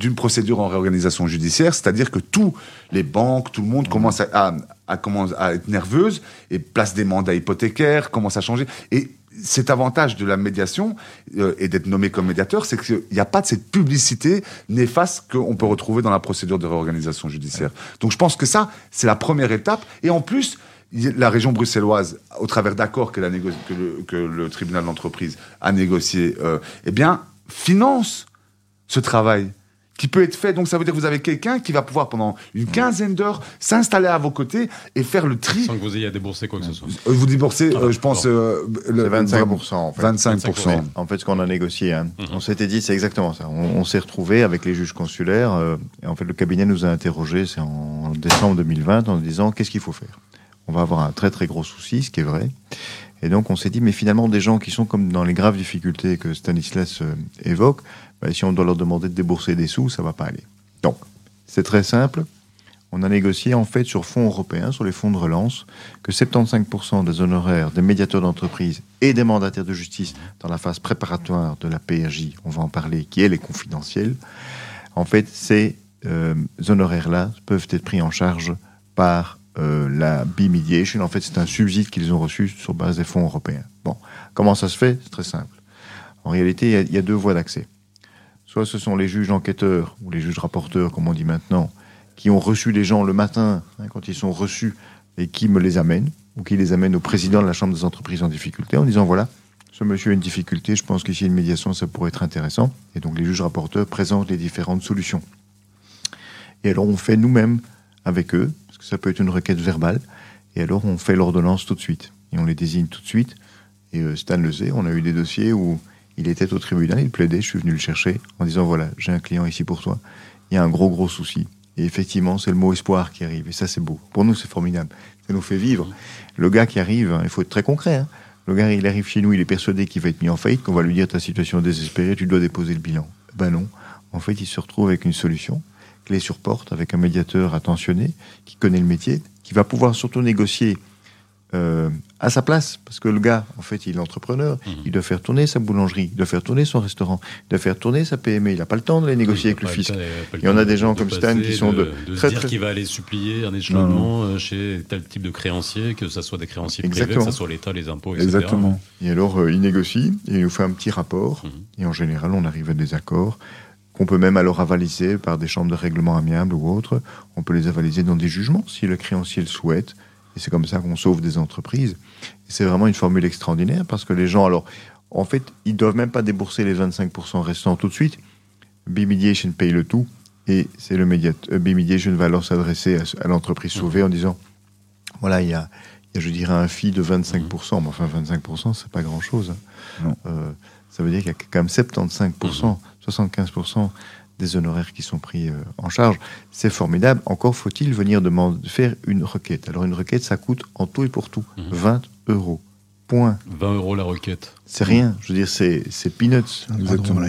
d'une procédure en réorganisation judiciaire, c'est-à-dire que tous les banques, tout le monde commence à, à, à- commence à être nerveuse et place des mandats hypothécaires, commence à changer. Et cet avantage de la médiation euh, et d'être nommé comme médiateur, c'est qu'il n'y a pas de cette publicité néfaste qu'on peut retrouver dans la procédure de réorganisation judiciaire. Donc je pense que ça, c'est la première étape. Et en plus, la région bruxelloise, au travers d'accords que, que, le, que le tribunal d'entreprise a négocié, euh, eh bien, finance ce travail qui peut être fait. Donc ça veut dire que vous avez quelqu'un qui va pouvoir pendant une quinzaine d'heures s'installer à vos côtés et faire le tri. Sans que vous ayez à débourser quoi que ce soit. Euh, Vous déboursez, Ah, euh, je pense, euh, le- C'est 25%, en fait. 25%. En fait, ce qu'on a négocié, hein, Mhm. on s'était dit, c'est exactement ça. On, on s'est retrouvé avec les juges consulaires. euh, et en fait, le cabinet nous a interrogés, c'est en décembre 2020, en disant qu'est-ce qu'il faut faire? On va avoir un très très gros souci, ce qui est vrai. Et donc, on s'est dit, mais finalement, des gens qui sont comme dans les graves difficultés que Stanislas euh, évoque, ben, si on doit leur demander de débourser des sous, ça va pas aller. Donc, c'est très simple. On a négocié en fait sur fonds européens, sur les fonds de relance, que 75% des honoraires des médiateurs d'entreprise et des mandataires de justice dans la phase préparatoire de la PRJ, on va en parler, qui elle est confidentielle, en fait, ces euh, honoraires-là peuvent être pris en charge par euh, la B-Mediation. En fait, c'est un subside qu'ils ont reçu sur base des fonds européens. Bon, comment ça se fait? C'est très simple. En réalité, il y, a deux voies d'accès. Soit ce sont les juges enquêteurs ou les juges rapporteurs, comme on dit maintenant, qui ont reçu les gens le matin, hein, quand ils sont reçus, et qui me les amènent, ou qui les amènent au président de la Chambre des entreprises en difficulté, en disant voilà, ce monsieur a une difficulté, je pense qu'ici une médiation, ça pourrait être intéressant. Et donc les juges rapporteurs présentent les différentes solutions. Et alors on fait nous-mêmes avec eux, parce que ça peut être une requête verbale, et alors on fait l'ordonnance tout de suite. Et on les désigne tout de suite. Et euh, Stan le sait, on a eu des dossiers où il était au tribunal, il plaidait, je suis venu le chercher en disant voilà, j'ai un client ici pour toi, il y a un gros gros souci. Et effectivement, c'est le mot espoir qui arrive, et ça c'est beau. Pour nous, c'est formidable. Ça nous fait vivre. Le gars qui arrive, hein, il faut être très concret. hein. Le gars, il arrive chez nous, il est persuadé qu'il va être mis en faillite, qu'on va lui dire ta situation est désespérée, tu dois déposer le bilan. Ben non. En fait, il se retrouve avec une solution, clé sur porte, avec un médiateur attentionné, qui connaît le métier, qui va pouvoir surtout négocier euh, à sa place. Parce que le gars, en fait, il est entrepreneur. Mhm. Il doit faire tourner sa boulangerie. Il doit faire tourner son restaurant. Il doit faire tourner sa PME. Il n'a pas le temps de les négocier avec le fisc. Il y en a des de- gens de comme Stan qui sont de- de très, se dire très- qu'il va aller supplier un échelonnement euh, chez tel type de créancier, que ce soit des créanciers privés, que ce soit l'État, les impôts, etc. Exactement. Et alors, euh, il négocie et il nous fait un petit rapport. Mhm. Et en général, on arrive à des accords qu'on peut même alors avaliser par des chambres de règlement amiables ou autres. On peut les avaliser dans des jugements si le créancier le souhaite. Et c'est comme ça qu'on sauve des entreprises. C'est vraiment une formule extraordinaire parce que les gens, alors, en fait, ils doivent même pas débourser les 25% restants tout de suite. B-Mediation paye le tout. Et c'est le médiateur. B-Mediation va alors s'adresser à, à l'entreprise sauvée en disant voilà, il y a, il y a, je dirais, un fee de 25%. Mais enfin, 25%, c'est pas grand-chose. hein. Euh, ça veut dire qu'il y a quand même 75%, 75% des honoraires qui sont pris euh, en charge. C'est formidable. Encore faut-il venir demander, faire une requête. Alors, une requête, ça coûte en tout et pour tout Mhm. 20 euros. Point. 20 euros la requête. C'est rien. Je veux dire, c'est c'est peanuts. Exactement.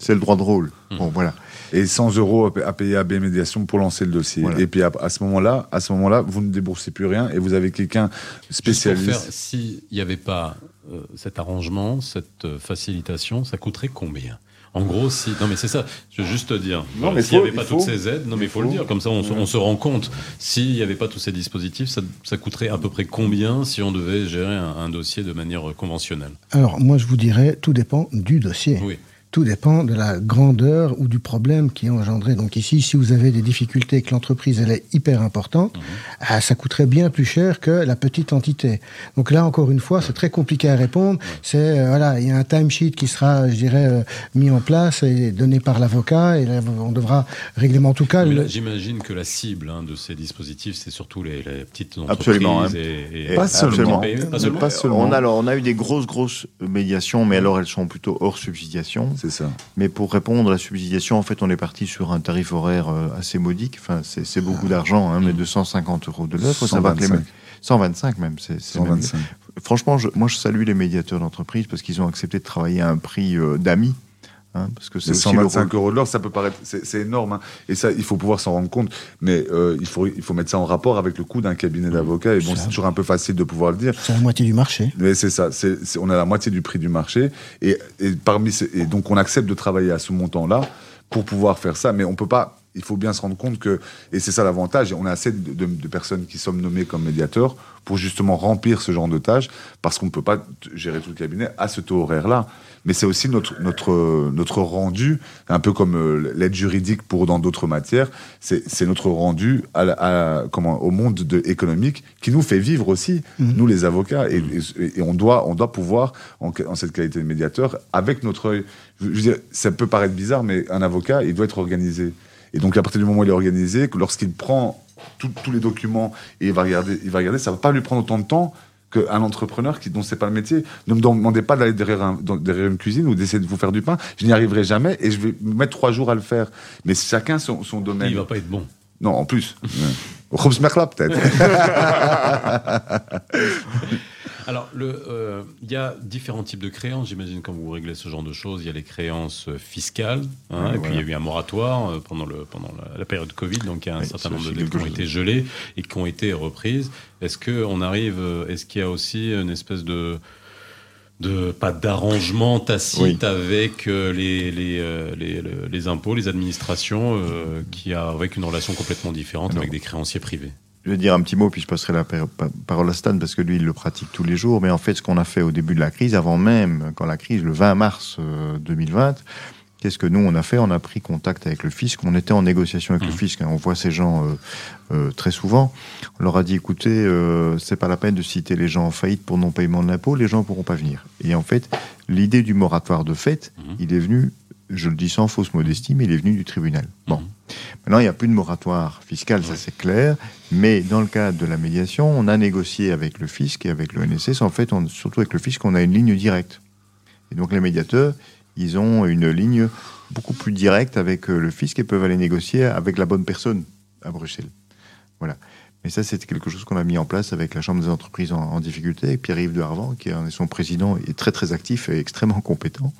C'est le droit de rôle. Mhm. Bon, voilà. Et 100 euros à pa- à payer à B Médiation pour lancer le dossier. Voilà. Et puis à, à ce moment-là, à ce moment-là, vous ne déboursez plus rien et vous avez quelqu'un spécialiste. s'il n'y avait pas euh, cet arrangement, cette euh, facilitation, ça coûterait combien? En gros, si. Non, mais c'est ça. Je veux juste te dire. Non, mais S'il n'y avait pas toutes faut. ces aides, non, mais il faut, le dire. Comme ça, on, se- on se rend compte. S'il n'y avait pas tous ces dispositifs, ça, ça coûterait à peu près combien si on devait gérer un, un dossier de manière conventionnelle? Alors, moi, je vous dirais, tout dépend du dossier. Oui. Tout dépend de la grandeur ou du problème qui est engendré. Donc ici, si vous avez des difficultés et que l'entreprise elle est hyper importante, Mhm. ah, ça coûterait bien plus cher que la petite entité. Donc là, encore une fois, c'est très compliqué à répondre. C'est euh, voilà, il y a un timesheet qui sera, je dirais, euh, mis en place et donné par l'avocat et là, on devra régler. En tout cas, Mais le- là, j'imagine que la cible hein, de ces dispositifs, c'est surtout les, les petites entreprises. Absolument, hein. Et, et- Pas seulement. et- Pas Mais seulement. pas seulement. On a, alors, on a eu des grosses, grosses médiations, mais alors elles sont plutôt hors subsidiation. C'est ça. Mais pour répondre à la subsidiation, en fait, on est parti sur un tarif horaire euh, assez modique. Enfin, c'est beaucoup d'argent, hein, mais 250 euros de l'heure. faut savoir que les 125. 125 même. c'est c'est même- 125. Franchement, je- moi, je salue les médiateurs d'entreprise parce qu'ils ont accepté de travailler à un prix euh, d'amis. Hein, parce que c'est C'est aussi le 125 rôle- euros de l'heure, ça peut paraître, c'est énorme, hein. et ça, il faut pouvoir s'en rendre compte, mais euh, il, faut, il faut mettre ça en rapport avec le coût d'un cabinet d'avocat, et bon, c'est toujours un peu facile de pouvoir le dire, c'est la moitié du marché. mais c'est ça, c'est- on a la moitié du prix du marché, et, et parmi ces- et donc on accepte de travailler à ce montant-là pour pouvoir faire ça, mais on peut pas, il faut bien se rendre compte que, et c'est ça l'avantage, on a assez de, de- de personnes qui sont nommées comme médiateurs pour justement remplir ce genre de tâches, parce qu'on ne peut pas gérer tout le cabinet à ce taux horaire-là. Mais c'est aussi notre, notre, notre rendu, un peu comme euh, l'aide juridique pour dans d'autres matières, c'est notre rendu à, la- à- comment, au monde de, économique qui nous fait vivre aussi, nous les avocats. Et, et- et on, doit, on doit pouvoir, en, en cette qualité de médiateur, avec notre œil, je veux dire, ça peut paraître bizarre, mais un avocat, il doit être organisé. Et donc, à partir du moment où il est organisé, lorsqu'il prend tout- tous les documents et il va regarder, il va regarder, ça va pas lui prendre autant de temps qu'un entrepreneur qui dont c'est pas le métier. Ne me demandez pas d'aller derrière, un- dans- derrière une cuisine ou d'essayer de vous faire du pain. Je n'y arriverai jamais et je vais me mettre trois jours à le faire. Mais chacun son, son domaine. Il va pas être bon. Non, en plus. *laughs* Robs Merkla, peut-être. *laughs* Alors, euh, il y a différents types de créances, j'imagine, quand vous réglez ce genre de choses. Il y a les créances euh, fiscales, hein, et puis il y a eu un moratoire euh, pendant, le, pendant la, la période Covid, donc il y a un Oui, certain nombre de dettes qui ont été gelées et qui ont été reprises. Est-ce qu'on arrive, euh, est-ce qu'il y a aussi une espèce de de pas d'arrangement tacite Oui. avec euh, les, les, euh, les, le- les impôts, les administrations, euh, qui a avec une relation complètement différente avec des créanciers privés? Je vais dire un petit mot, puis je passerai la par- par- parole à Stan, parce que lui, il le pratique tous les jours. Mais en fait, ce qu'on a fait au début de la crise, avant même, quand la crise, le 20 mars euh, 2020, qu'est-ce que nous, on a fait? On a pris contact avec le fisc. On était en négociation avec le fisc. hein. On voit ces gens euh, euh, très souvent. On leur a dit, écoutez, euh, c'est pas la peine de citer les gens en faillite pour non-paiement de l'impôt. Les gens pourront pas venir. Et en fait, l'idée du moratoire de fait, Mhm. il est venu, je le dis sans fausse modestie, mais il est venu du tribunal. Bon. Mhm. Maintenant, il n'y a plus de moratoire fiscal, ça c'est clair. Mais dans le cadre de la médiation, on a négocié avec le fisc et avec le NSS. En fait, on- surtout avec le fisc, on a une ligne directe. Et donc les médiateurs, ils ont une ligne beaucoup plus directe avec euh, le fisc et peuvent aller négocier avec la bonne personne à Bruxelles. Voilà. Mais ça, c'était quelque chose qu'on a mis en place avec la Chambre des entreprises en, en difficulté, avec Pierre-Yves de Harvan, qui est son président, est très très actif et extrêmement compétent.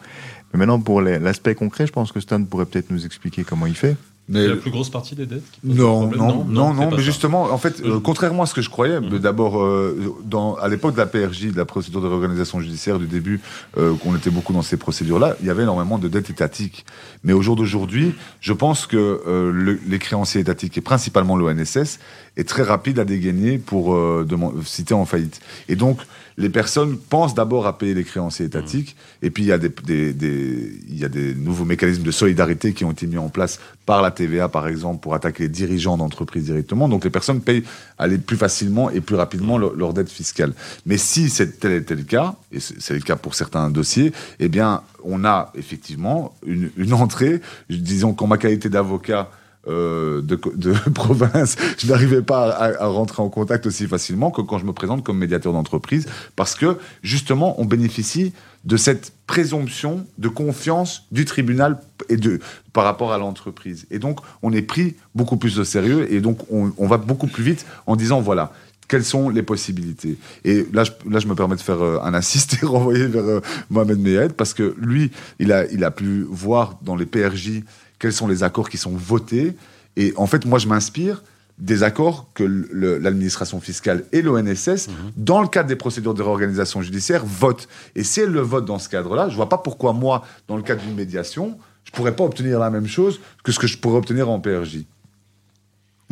Mais maintenant, pour l'aspect concret, je pense que Stan pourrait peut-être nous expliquer comment il fait. Mais C'est la plus grosse partie des dettes Non, non, non, non, mais ça. justement, en fait, euh, Mhm. contrairement à ce que je croyais, d'abord, euh, dans, à l'époque de la PRJ, de la procédure de réorganisation judiciaire du début, euh, qu'on était beaucoup dans ces procédures-là, il y avait énormément de dettes étatiques. Mais au jour d'aujourd'hui, je pense que euh, le- les créanciers étatiques, et principalement l'ONSS, est très rapide à dégainer pour euh, citer en faillite. Et donc, les personnes pensent d'abord à payer les créanciers étatiques, et puis il y, a des, des- des- il y a des nouveaux mécanismes de solidarité qui ont été mis en place par la TVA, par exemple, pour attaquer les dirigeants d'entreprises directement. Donc les personnes payent aller plus facilement et plus rapidement leur, leur dette fiscale. Mais si c'est tel était le cas, et c'est c'est le cas pour certains dossiers, eh bien, on a effectivement une, une entrée, disons qu'en ma qualité d'avocat, euh, de, *laughs* province, je n'arrivais pas à, rentrer en contact aussi facilement que quand je me présente comme médiateur d'entreprise, parce que justement, on bénéficie de cette présomption de confiance du tribunal et de, par rapport à l'entreprise. Et donc, on est pris beaucoup plus au sérieux et donc on, on va beaucoup plus vite en disant, voilà, quelles sont les possibilités? Et là, je, là, je me permets de faire euh, un assist et *laughs* renvoyer vers euh, Mohamed Mehed, parce que lui, il a, il a pu voir dans les PRJ quels sont les accords qui sont votés. Et en fait, moi, je m'inspire des accords que l'administration fiscale et l'ONSS, dans le cadre des procédures de réorganisation judiciaire, votent. Et si elles le votent dans ce cadre-là, je vois pas pourquoi moi, dans le cadre d'une médiation, je pourrais pas obtenir la même chose que ce que je pourrais obtenir en PRJ.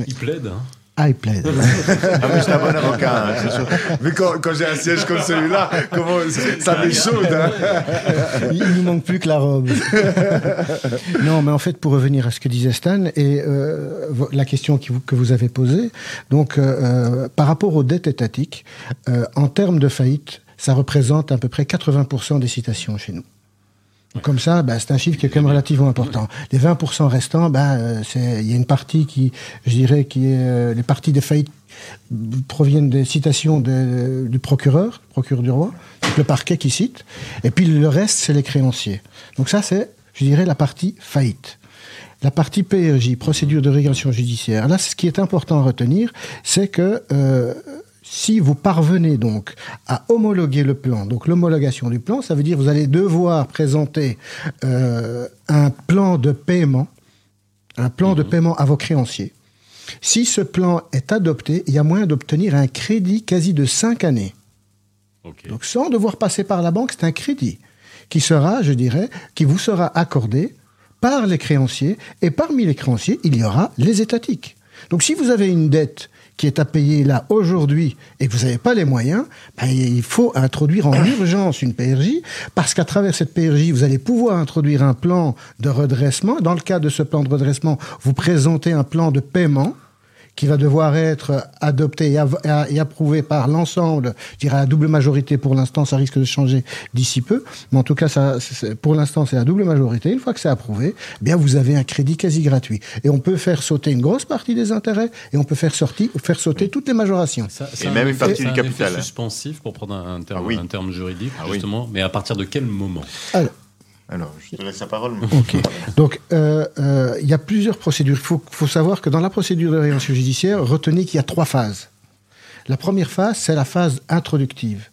Il plaide. Hein. I plaid. Ah, mais c'est un bon avocat, hein, c'est sûr. Mais quand, quand j'ai un siège comme celui-là, comment ça m'est chaud. hein. Il nous manque plus que la robe. non, mais en fait, pour revenir à ce que disait Stan et euh, la question qui vous- que vous avez posée, donc euh, euh, par rapport aux dettes étatiques, euh, en termes de faillite, ça représente à peu près 80% des citations chez nous. Donc, Comme ça, bah, c'est un chiffre qui est quand même relativement important. Les 20% restants, bah, euh, il y a une partie qui, je dirais, qui est euh, les parties des faillites proviennent des citations de- du procureur, procureur du roi, le parquet qui cite, et puis le reste, c'est les créanciers. Donc ça, c'est, je dirais, la partie faillite. La partie PRJ, procédure de régulation judiciaire. Là, ce qui est important à retenir, c'est que euh, si vous parvenez donc à homologuer le plan, donc l'homologation du plan, ça veut dire que vous allez devoir présenter euh, un plan de paiement, un plan de paiement à vos créanciers. Si ce plan est adopté, il y a moyen d'obtenir un crédit quasi de 5 années. Donc sans devoir passer par la banque, c'est un crédit qui sera, je dirais, qui vous sera accordé par les créanciers. Et parmi les créanciers, il y aura les étatiques. Donc si vous avez une dette qui est à payer là aujourd'hui et que vous n'avez pas les moyens, ben, il faut introduire en *coughs* urgence une PRJ parce qu'à travers cette PRJ, vous allez pouvoir introduire un plan de redressement. Dans le cas de ce plan de redressement, vous présentez un plan de paiement qui va devoir être adopté et, av- et approuvé par l'ensemble, je dirais à la double majorité pour l'instant, ça risque de changer d'ici peu, mais en tout cas, ça, pour l'instant, c'est la double majorité. Une fois que c'est approuvé, eh bien vous avez un crédit quasi gratuit. Et on peut faire sauter une grosse partie des intérêts et on peut faire, sortir, faire sauter toutes les majorations. Ça- Et ça même un une partie ça du un capital, effet hein. suspensif, pour prendre un terme, Ah oui. un terme juridique, Ah oui. justement. Mais à partir de quel moment? Alors, Alors, je te laisse la parole. Ok. Donc, euh, euh, il y a plusieurs procédures. Il faut, faut savoir que dans la procédure de révention judiciaire, retenez qu'il y a trois phases. La première phase, c'est la phase introductive.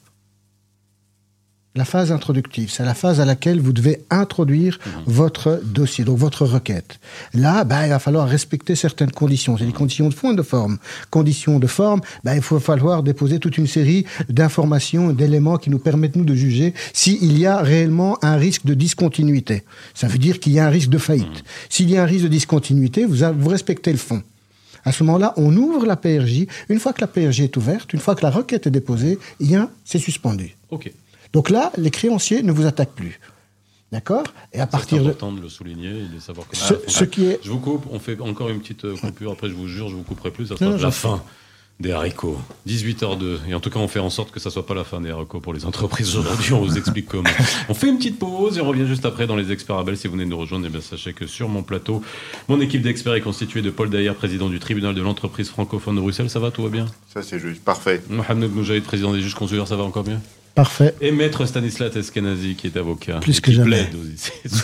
La phase introductive, c'est la phase à laquelle vous devez introduire votre dossier, donc votre requête. Là, ben, il va falloir respecter certaines conditions. C'est des conditions de fond et de forme. Conditions de forme, ben, il faut falloir déposer toute une série d'informations, d'éléments qui nous permettent, nous, de juger s'il y a réellement un risque de discontinuité. Ça veut dire qu'il y a un risque de faillite. S'il y a un risque de discontinuité, vous, a- vous respectez le fond. À ce moment-là, on ouvre la PRJ. Une fois que la PRJ est ouverte, une fois que la requête est déposée, c'est suspendu. Ok. Donc là, les créanciers ne vous attaquent plus. D'accord? Et à C'est partir de. important de le souligner et de savoir comment Ce, ça ce fonctionne. qui est. Je vous coupe, on fait encore une petite euh, coupure, après je vous jure, je vous couperai plus, ça sera non, la fin des haricots. 18h02. Et en tout cas, on fait en sorte que ça soit pas la fin des haricots pour les entreprises *laughs* aujourd'hui, on vous explique comment. On fait une petite pause et on revient juste après dans les experts Abel. Si vous venez de nous rejoindre, eh bien, sachez que sur mon plateau, mon équipe d'experts est constituée de Paul Daillard, président du tribunal de l'entreprise francophone de Bruxelles. Ça va, tout va bien? Ça, c'est juste. Parfait. Mohamed Moujahid, président des juges consulaires, ça va encore mieux? Parfait. et maître Stanislas Eskenazi, qui est avocat. Plus que qui jamais.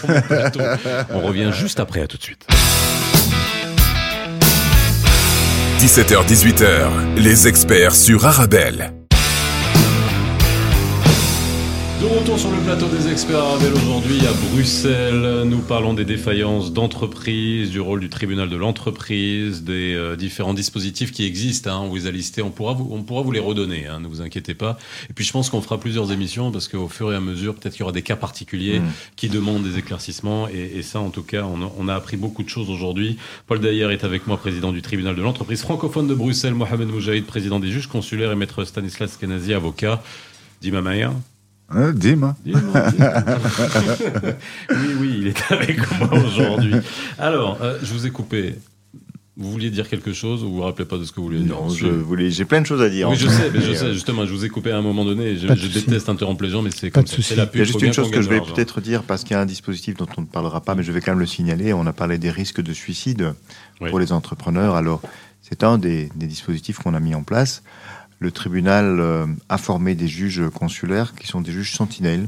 *laughs* On revient juste après, à tout de suite. 17h-18h, les experts sur Arabelle. De retour sur le plateau des experts Arabel aujourd'hui à Bruxelles. Nous parlons des défaillances d'entreprise, du rôle du tribunal de l'entreprise, des euh, différents dispositifs qui existent. Hein. On vous a listé, on pourra vous, on pourra vous les redonner, hein, ne vous inquiétez pas. Et puis je pense qu'on fera plusieurs émissions parce qu'au fur et à mesure, peut-être qu'il y aura des cas particuliers Mm. qui demandent des éclaircissements. Et, et ça, en tout cas, on a, on a appris beaucoup de choses aujourd'hui. Paul Dayer est avec moi, président du tribunal de l'entreprise francophone de Bruxelles, Mohamed Moujahid, président des juges consulaires et maître Stanislas Kenazi, avocat. Dima Maher. Hein, Dim Dis-moi, dis-moi. oui, oui, il est avec moi aujourd'hui. Alors, euh, je vous ai coupé. Vous vouliez dire quelque chose ou vous vous rappelez pas de ce que vous vouliez dire? Non, je voulais, j'ai plein de choses à dire. Oui, je sais, mais je sais, euh, justement, je vous ai coupé à un moment donné. Je, Pas de je souci. déteste interrompre les gens, mais c'est Pas comme de ça. souci. C'est la Il y pub. a juste une chose que je vais peut-être dire parce qu'il y a un dispositif dont on ne parlera pas, mais je vais quand même le signaler. On a parlé des risques de suicide Oui. pour les entrepreneurs. Alors, c'est un des, des dispositifs qu'on a mis en place. Le tribunal euh, a formé des juges consulaires qui sont des juges sentinelles.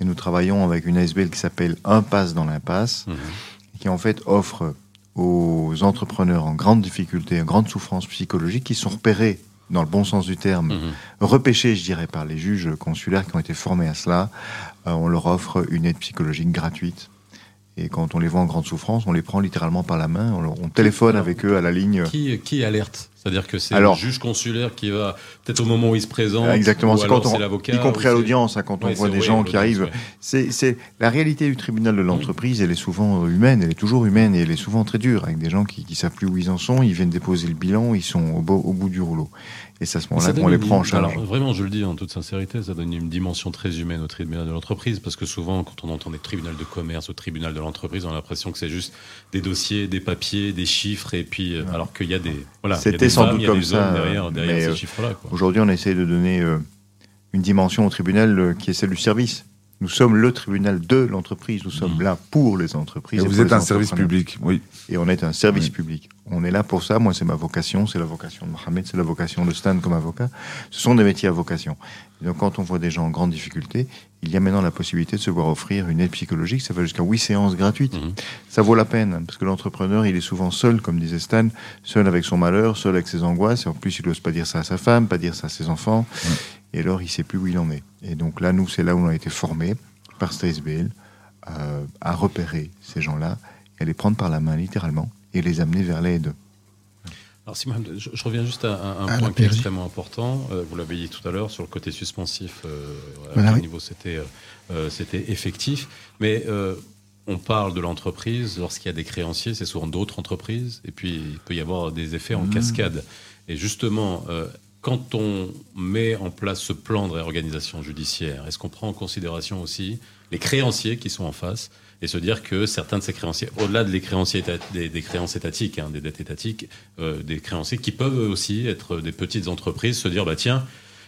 Et nous travaillons avec une ASBL qui s'appelle Un passe dans l'impasse, Mhm. qui en fait offre aux entrepreneurs en grande difficulté, en grande souffrance psychologique, qui sont repérés dans le bon sens du terme, Mhm. repêchés, je dirais, par les juges consulaires qui ont été formés à cela. Euh, on leur offre une aide psychologique gratuite. Et quand on les voit en grande souffrance, on les prend littéralement par la main, on, leur- on téléphone avec eux à la ligne. Qui, qui alerte? C'est-à-dire que c'est le juge consulaire qui va, peut-être au moment où il se présente, Ah, Exactement, ou c'est alors quand on, c'est l'avocat. y compris à l'audience, hein, quand on Ouais, voit des gens qui arrivent. ouais. C'est, c'est la réalité du tribunal de l'entreprise, elle est souvent humaine, elle est toujours humaine et elle est souvent très dure, avec des gens qui, qui savent plus où ils en sont, ils viennent déposer le bilan, ils sont au, beau- au bout du rouleau. Et c'est à ce moment-là qu'on les prend en charge. alors, vraiment, je le dis en toute sincérité, ça donne une dimension très humaine au tribunal de l'entreprise, parce que souvent, quand on entend des tribunaux de commerce, au tribunal de l'entreprise, on a l'impression que c'est juste des dossiers, des papiers, des chiffres, et puis, euh, alors qu'il y a des, voilà, a C'était sans doute comme ça, hommes derrière, derrière mais, ces euh. Aujourd'hui, on essaie de donner euh, une dimension au tribunal euh, qui est celle du service. Nous sommes le tribunal de l'entreprise, nous sommes Mhm. là pour les entreprises. Et et vous êtes un service public, oui. Et on est un service Oui. public. On est là pour ça. Moi, c'est ma vocation, c'est la vocation de Mohamed, c'est la vocation de Stan comme avocat. Ce sont des métiers à vocation. Et donc, quand on voit des gens en grande difficulté, il y a maintenant la possibilité de se voir offrir une aide psychologique. Ça va jusqu'à huit séances gratuites. Mhm. Ça vaut la peine, parce que l'entrepreneur, il est souvent seul, comme disait Stan, seul avec son malheur, seul avec ses angoisses. Et en plus, il n'ose pas dire ça à sa femme, pas dire ça à ses enfants. Et alors, il sait plus où il en est. Et donc là, nous, c'est là où on a été formés par STSBL euh, à repérer ces gens-là et à les prendre par la main, littéralement, et les amener vers l'aide. Alors, si je, je reviens juste à un, un À point qui est extrêmement important. Euh, vous l'avez dit tout à l'heure sur le côté suspensif. Euh, à Voilà, quel oui. niveau c'était euh, euh, c'était effectif. Mais euh, on parle de l'entreprise lorsqu'il y a des créanciers, c'est souvent d'autres entreprises. Et puis il peut y avoir des effets en cascade. Et justement. Quand on met en place ce plan de réorganisation judiciaire, est-ce qu'on prend en considération aussi les créanciers qui sont en face et se dire que certains de ces créanciers, au-delà des créanciers éta- des, créances étatiques, hein, des dettes étatiques, euh, des créanciers qui peuvent aussi être des petites entreprises, se dire bah tiens,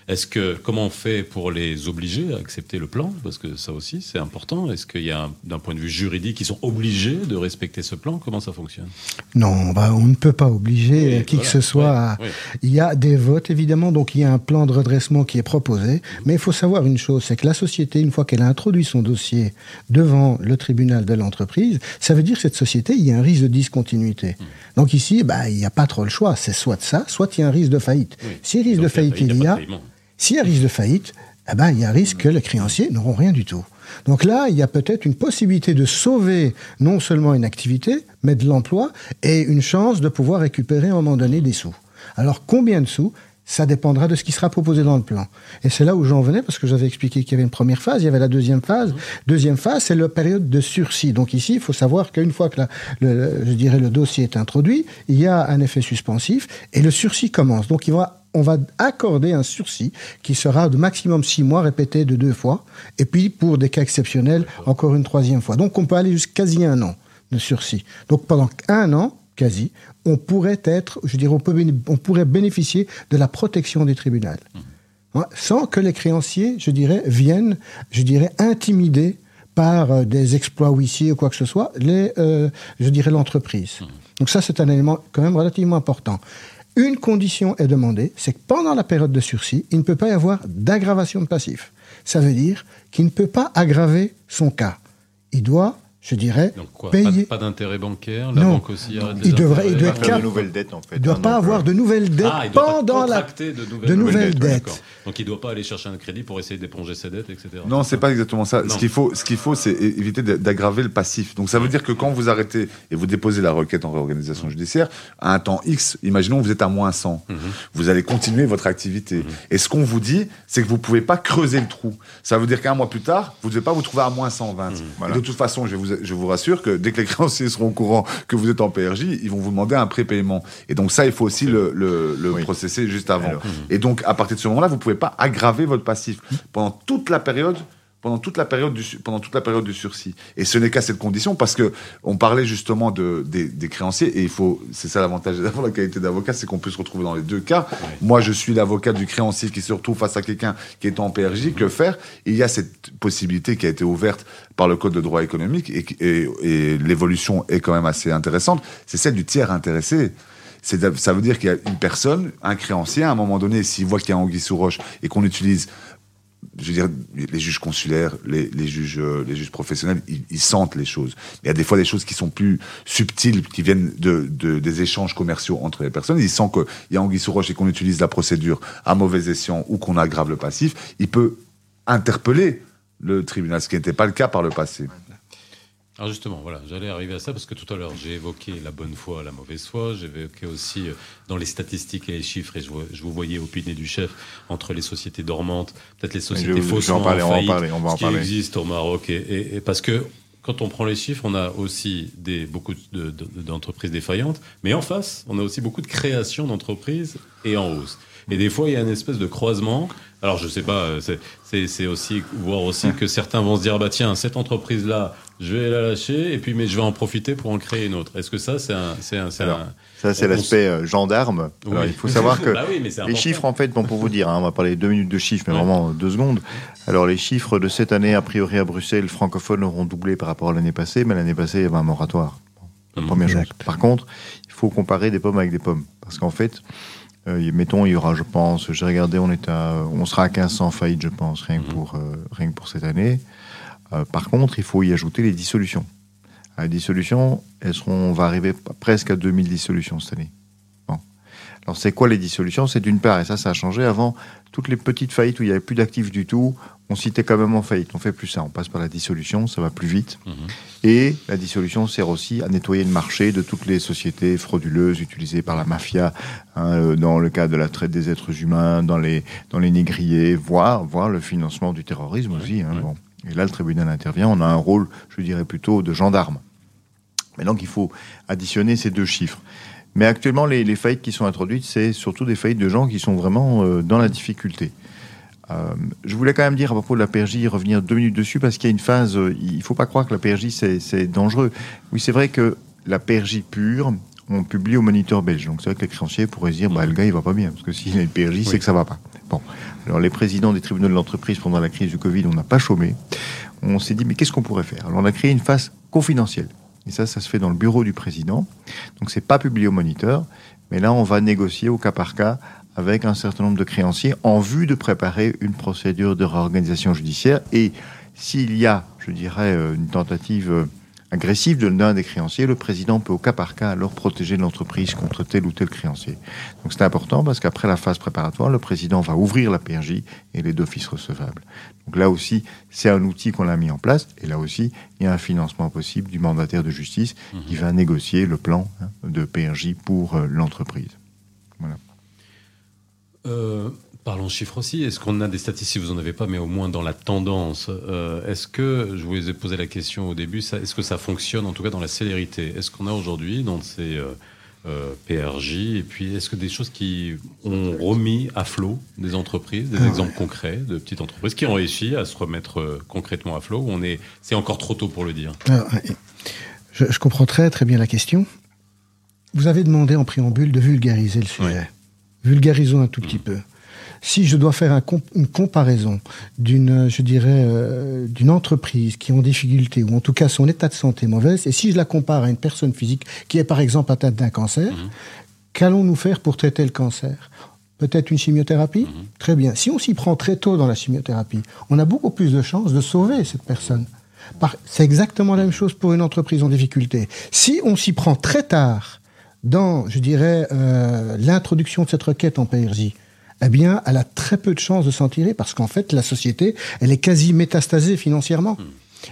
est-ce que comment on fait pour les obliger à accepter le plan Parce que ça aussi c'est important. Est-ce qu'il y a un- d'un point de vue juridique, ils sont obligés de respecter ce plan Comment ça fonctionne Non, bah, on ne peut pas obliger Oui, qui voilà, que ce soit. à-. Il y a des votes, évidemment, donc il y a un plan de redressement qui est proposé. Mais il faut savoir une chose, c'est que la société, une fois qu'elle a introduit son dossier devant le tribunal de l'entreprise, ça veut dire que cette société, il y a un risque de discontinuité. Donc ici, bah, il n'y a pas trop le choix. C'est soit ça, soit il y a un risque de faillite. Si risque Donc, de faillite il il n'y y a. s'il y a risque de faillite, eh ben, il y a risque que les créanciers n'auront rien du tout. Donc là, il y a peut-être une possibilité de sauver non seulement une activité, mais de l'emploi et une chance de pouvoir récupérer à un moment donné des sous. Alors combien de sous? Ça dépendra de ce qui sera proposé dans le plan. Et c'est là où j'en venais, parce que j'avais expliqué qu'il y avait une première phase, il y avait la deuxième phase. Deuxième phase, c'est la période de sursis. Donc ici, il faut savoir qu'une fois que le- je dirais, le dossier est introduit, il y a un effet suspensif et le sursis commence. Donc il va on va accorder un sursis qui sera de maximum six mois répété de deux fois, et puis pour des cas exceptionnels, encore une troisième fois. Donc on peut aller jusqu'à quasi un an de sursis. Donc pendant un an, quasi, on pourrait être, je dirais, on, peut béné- on pourrait bénéficier de la protection du tribunal. Hein, sans que les créanciers, je dirais, viennent, je dirais, intimider par euh, des exploits huissiers ou quoi que ce soit, les, euh, je dirais, l'entreprise. Donc ça, c'est un élément quand même relativement important. Une condition est demandée, c'est que pendant la période de sursis, il ne peut pas y avoir d'aggravation de passif. Ça veut dire qu'il ne peut pas aggraver son cas. Il doit je dirais, Donc quoi payer. Pas, pas d'intérêt bancaire La Non. banque aussi arrête Il devrait- il doit Pas être cap- de nouvelles dettes, en fait. Il ne doit hein, pas avoir de nouvelles dettes Ah, il doit pas pendant la... contracter de nouvelles, de nouvelles dettes. Donc il ne doit pas aller chercher un crédit pour essayer d'éponger ses dettes, etc. Non, c'est pas exactement ça. Non. Ce qu'il faut, ce qu'il faut, c'est éviter d'a- d'aggraver le passif. Donc ça veut dire que quand vous arrêtez et vous déposez la requête en réorganisation judiciaire, à un temps X, imaginons vous êtes à moins 100, Mhm. vous allez continuer votre activité. Et ce qu'on vous dit, c'est que vous pouvez pas creuser le trou. Ça veut dire qu'un mois plus tard, vous ne devez pas vous trouver à moins 120. Voilà. De toute façon, je vous, je vous rassure que dès que les *laughs* créanciers seront au courant que vous êtes en PRJ, ils vont vous demander un prépaiement. Et donc ça, il faut aussi le, le, le Oui. processer juste avant. Alors. Et donc, à partir de ce moment-là, vous pouvez pas aggraver votre passif pendant toute la période. Pendant toute la période du pendant toute la période du sursis. Et ce n'est qu'à cette condition parce que on parlait justement de des, des créanciers et il faut c'est ça l'avantage *laughs* d'avoir la qualité d'avocat c'est qu'on peut se retrouver dans les deux cas. Moi je suis l'avocat du créancier qui se retrouve face à quelqu'un qui est en PRJ que faire? Et il y a cette possibilité qui a été ouverte par le code de droit économique et, et, et l'évolution est quand même assez intéressante. C'est celle du tiers intéressé. Ça veut dire qu'il y a une personne, un créancier, à un moment donné, s'il voit qu'il y a anguille sous roche et qu'on utilise, je veux dire, les juges consulaires, les, juges, euh, les juges professionnels, ils, sentent les choses. Il y a des fois des choses qui sont plus subtiles, qui viennent de- des échanges commerciaux entre les personnes. Ils sentent qu'il y a anguille sous roche et qu'on utilise la procédure à mauvais escient ou qu'on aggrave le passif. Il peut interpeller le tribunal, ce qui n'était pas le cas par le passé. Alors justement, voilà, j'allais arriver à ça parce que tout à l'heure j'ai évoqué la bonne foi, la mauvaise foi, j'ai évoqué aussi euh, dans les statistiques et les chiffres, et je, vois- je vous voyais opiner du chef entre les sociétés dormantes, peut-être les sociétés en parler, on va en faillites, parler, on va en ce qui parler. existe au Maroc, et, et- et parce que quand on prend les chiffres, on a aussi des, beaucoup de- de- d'entreprises défaillantes, mais en face, on a aussi beaucoup de créations d'entreprises et en hausse. Et des fois, il y a une espèce de croisement. Alors, je sais pas, euh, c'est- aussi voir aussi que certains vont se dire, bah tiens, cette entreprise-là, je vais la lâcher, et puis mais je vais en profiter pour en créer une autre. Est-ce que ça, c'est un, c'est un, c'est Alors, un- Ça, c'est l'aspect euh, gendarme. Alors, Oui. il faut savoir *laughs* que Bah oui, mais c'est les chiffres, en fait, bon, pour vous dire, hein, on va parler deux minutes de chiffres, mais Ouais. vraiment euh, deux secondes. Alors, les chiffres de cette année, a priori à Bruxelles, francophones auront doublé par rapport à l'année passée, mais l'année passée, il y avait un moratoire. Bon. Première chose. Exact. Par contre, il faut comparer des pommes avec des pommes. Parce qu'en fait, euh, mettons, il y aura, je pense, j'ai regardé, on, est à, on sera à 1500 faillites, je pense, rien, que, Mhm. pour, euh, rien que pour cette année. Euh, par contre, il faut y ajouter les dissolutions. À les dissolutions, elles seront, on va arriver presque à 2000 dissolutions cette année. Bon. Alors, c'est quoi les dissolutions? C'est d'une part, et ça, ça a changé. Avant, toutes les petites faillites où il n'y avait plus d'actifs du tout, on citait quand même en faillite. On fait plus ça. On passe par la dissolution, ça va plus vite. Mhm. Et la dissolution sert aussi à nettoyer le marché de toutes les sociétés frauduleuses utilisées par la mafia, hein, euh, dans le cadre de la traite des êtres humains, dans les, dans les négriers, voire, voire le financement du terrorisme aussi. hein, bon. Et là, le tribunal intervient. On a un rôle, je dirais plutôt, de gendarme. Mais donc, il faut additionner ces deux chiffres. Mais actuellement, les, les faillites qui sont introduites, c'est surtout des faillites de gens qui sont vraiment euh, dans la difficulté. Euh, je voulais quand même dire à propos de la PRJ, revenir deux minutes dessus, parce qu'il y a une phase, euh, il ne faut pas croire que la PRJ, c'est dangereux. Oui, c'est vrai que la PRJ pure, on publie au moniteur belge. Donc c'est vrai que les créanciers pourraient se dire, bah, le gars, il va pas bien, parce que s'il a une PRJ, c'est que ça va pas. Bon. Alors les présidents des tribunaux de l'entreprise, pendant la crise du Covid, on n'a pas chômé. On s'est dit, mais qu'est-ce qu'on pourrait faire? Alors on a créé une phase confidentielle. Et ça, ça se fait dans le bureau du président. Donc c'est pas publié au moniteur, mais là, on va négocier au cas par cas avec un certain nombre de créanciers en vue de préparer une procédure de réorganisation judiciaire. Et s'il y a, je dirais, euh, une tentative euh, agressive de l'un des créanciers, le président peut au cas par cas alors protéger l'entreprise contre tel ou tel créancier. Donc c'est important parce qu'après la phase préparatoire, le président va ouvrir la PRJ et les d'office recevables. Donc là aussi, c'est un outil qu'on a mis en place. Et là aussi, il y a un financement possible du mandataire de justice qui va négocier le plan hein, de PRJ pour euh, l'entreprise. Voilà. Euh, parlons chiffres aussi. Est-ce qu'on a des statistiques? Vous n'en avez pas, mais au moins dans la tendance. euh, est-ce que, je vous ai posé la question au début, ça- est-ce que ça fonctionne, en tout cas dans la célérité? Est-ce qu'on a aujourd'hui dans ces euh, euh, PRJ, et puis est-ce que des choses qui ont remis à flot des entreprises, des Ah exemples concrets de petites entreprises qui ont réussi à se remettre euh, concrètement à flot on est, c'est encore trop tôt pour le dire? Ah, je, je comprends très très bien la question. Vous avez demandé en préambule de vulgariser le sujet. Vulgarisons un tout petit peu. Si je dois faire un comp- une comparaison d'une, je dirais, euh, d'une entreprise qui est en difficulté ou en tout cas son état de santé est mauvaise, et si je la compare à une personne physique qui est par exemple atteinte d'un cancer, qu'allons-nous faire pour traiter le cancer? Peut-être une chimiothérapie? Très bien. Si on s'y prend très tôt dans la chimiothérapie, on a beaucoup plus de chances de sauver cette personne. C'est exactement la même chose pour une entreprise en difficulté. Si on s'y prend très tard dans, je dirais, euh, l'introduction de cette requête en PRJ, eh bien, elle a très peu de chances de s'en tirer parce qu'en fait, la société, elle est quasi métastasée financièrement.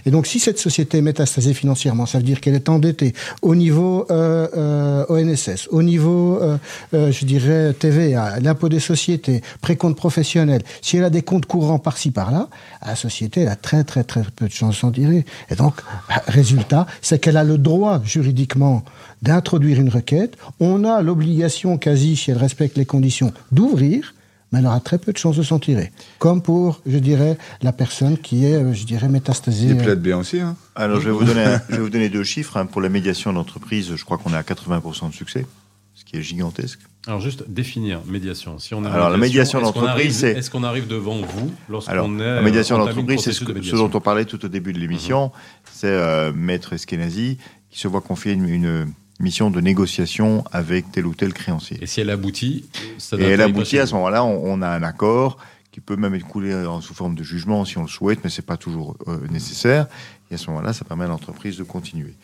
Et donc, si cette société est métastasée financièrement, ça veut dire qu'elle est endettée au niveau euh, euh, ONSS, au niveau, euh, euh, je dirais, TVA, l'impôt des sociétés, précompte professionnel. Si elle a des comptes courants par-ci, par-là, la société, elle a très, très, très peu de chances de s'en tirer. Et donc, bah, résultat, c'est qu'elle a le droit, juridiquement, d'introduire une requête. On a l'obligation, quasi, si elle respecte les conditions, d'ouvrir mais elle aura très peu de chances de s'en tirer. Comme pour, je dirais, la personne qui est, euh, je dirais, métastasée. Il euh, plaide bien aussi. Hein. Alors, je vais vous donner, un- je vais vous donner deux chiffres. hein. Pour la médiation d'entreprise, je crois qu'on est à 80% de succès, ce qui est gigantesque. Alors juste définir médiation. Si on Alors, la médiation d'entreprise, arrive- c'est- Est-ce qu'on arrive devant vous lorsqu'on Alors, est la médiation d'entreprise, c'est ce, de dont on parlait tout au début de l'émission. C'est euh, Maître Eskenazi qui se voit confier une, une mission de négociation avec tel ou tel créancier. Et si elle aboutit, ça Et elle aboutit à ce moment-là, on, on a un accord qui peut même être coulé sous forme de jugement si on le souhaite, mais c'est pas toujours euh, nécessaire. Et à ce moment-là, ça permet à l'entreprise de continuer.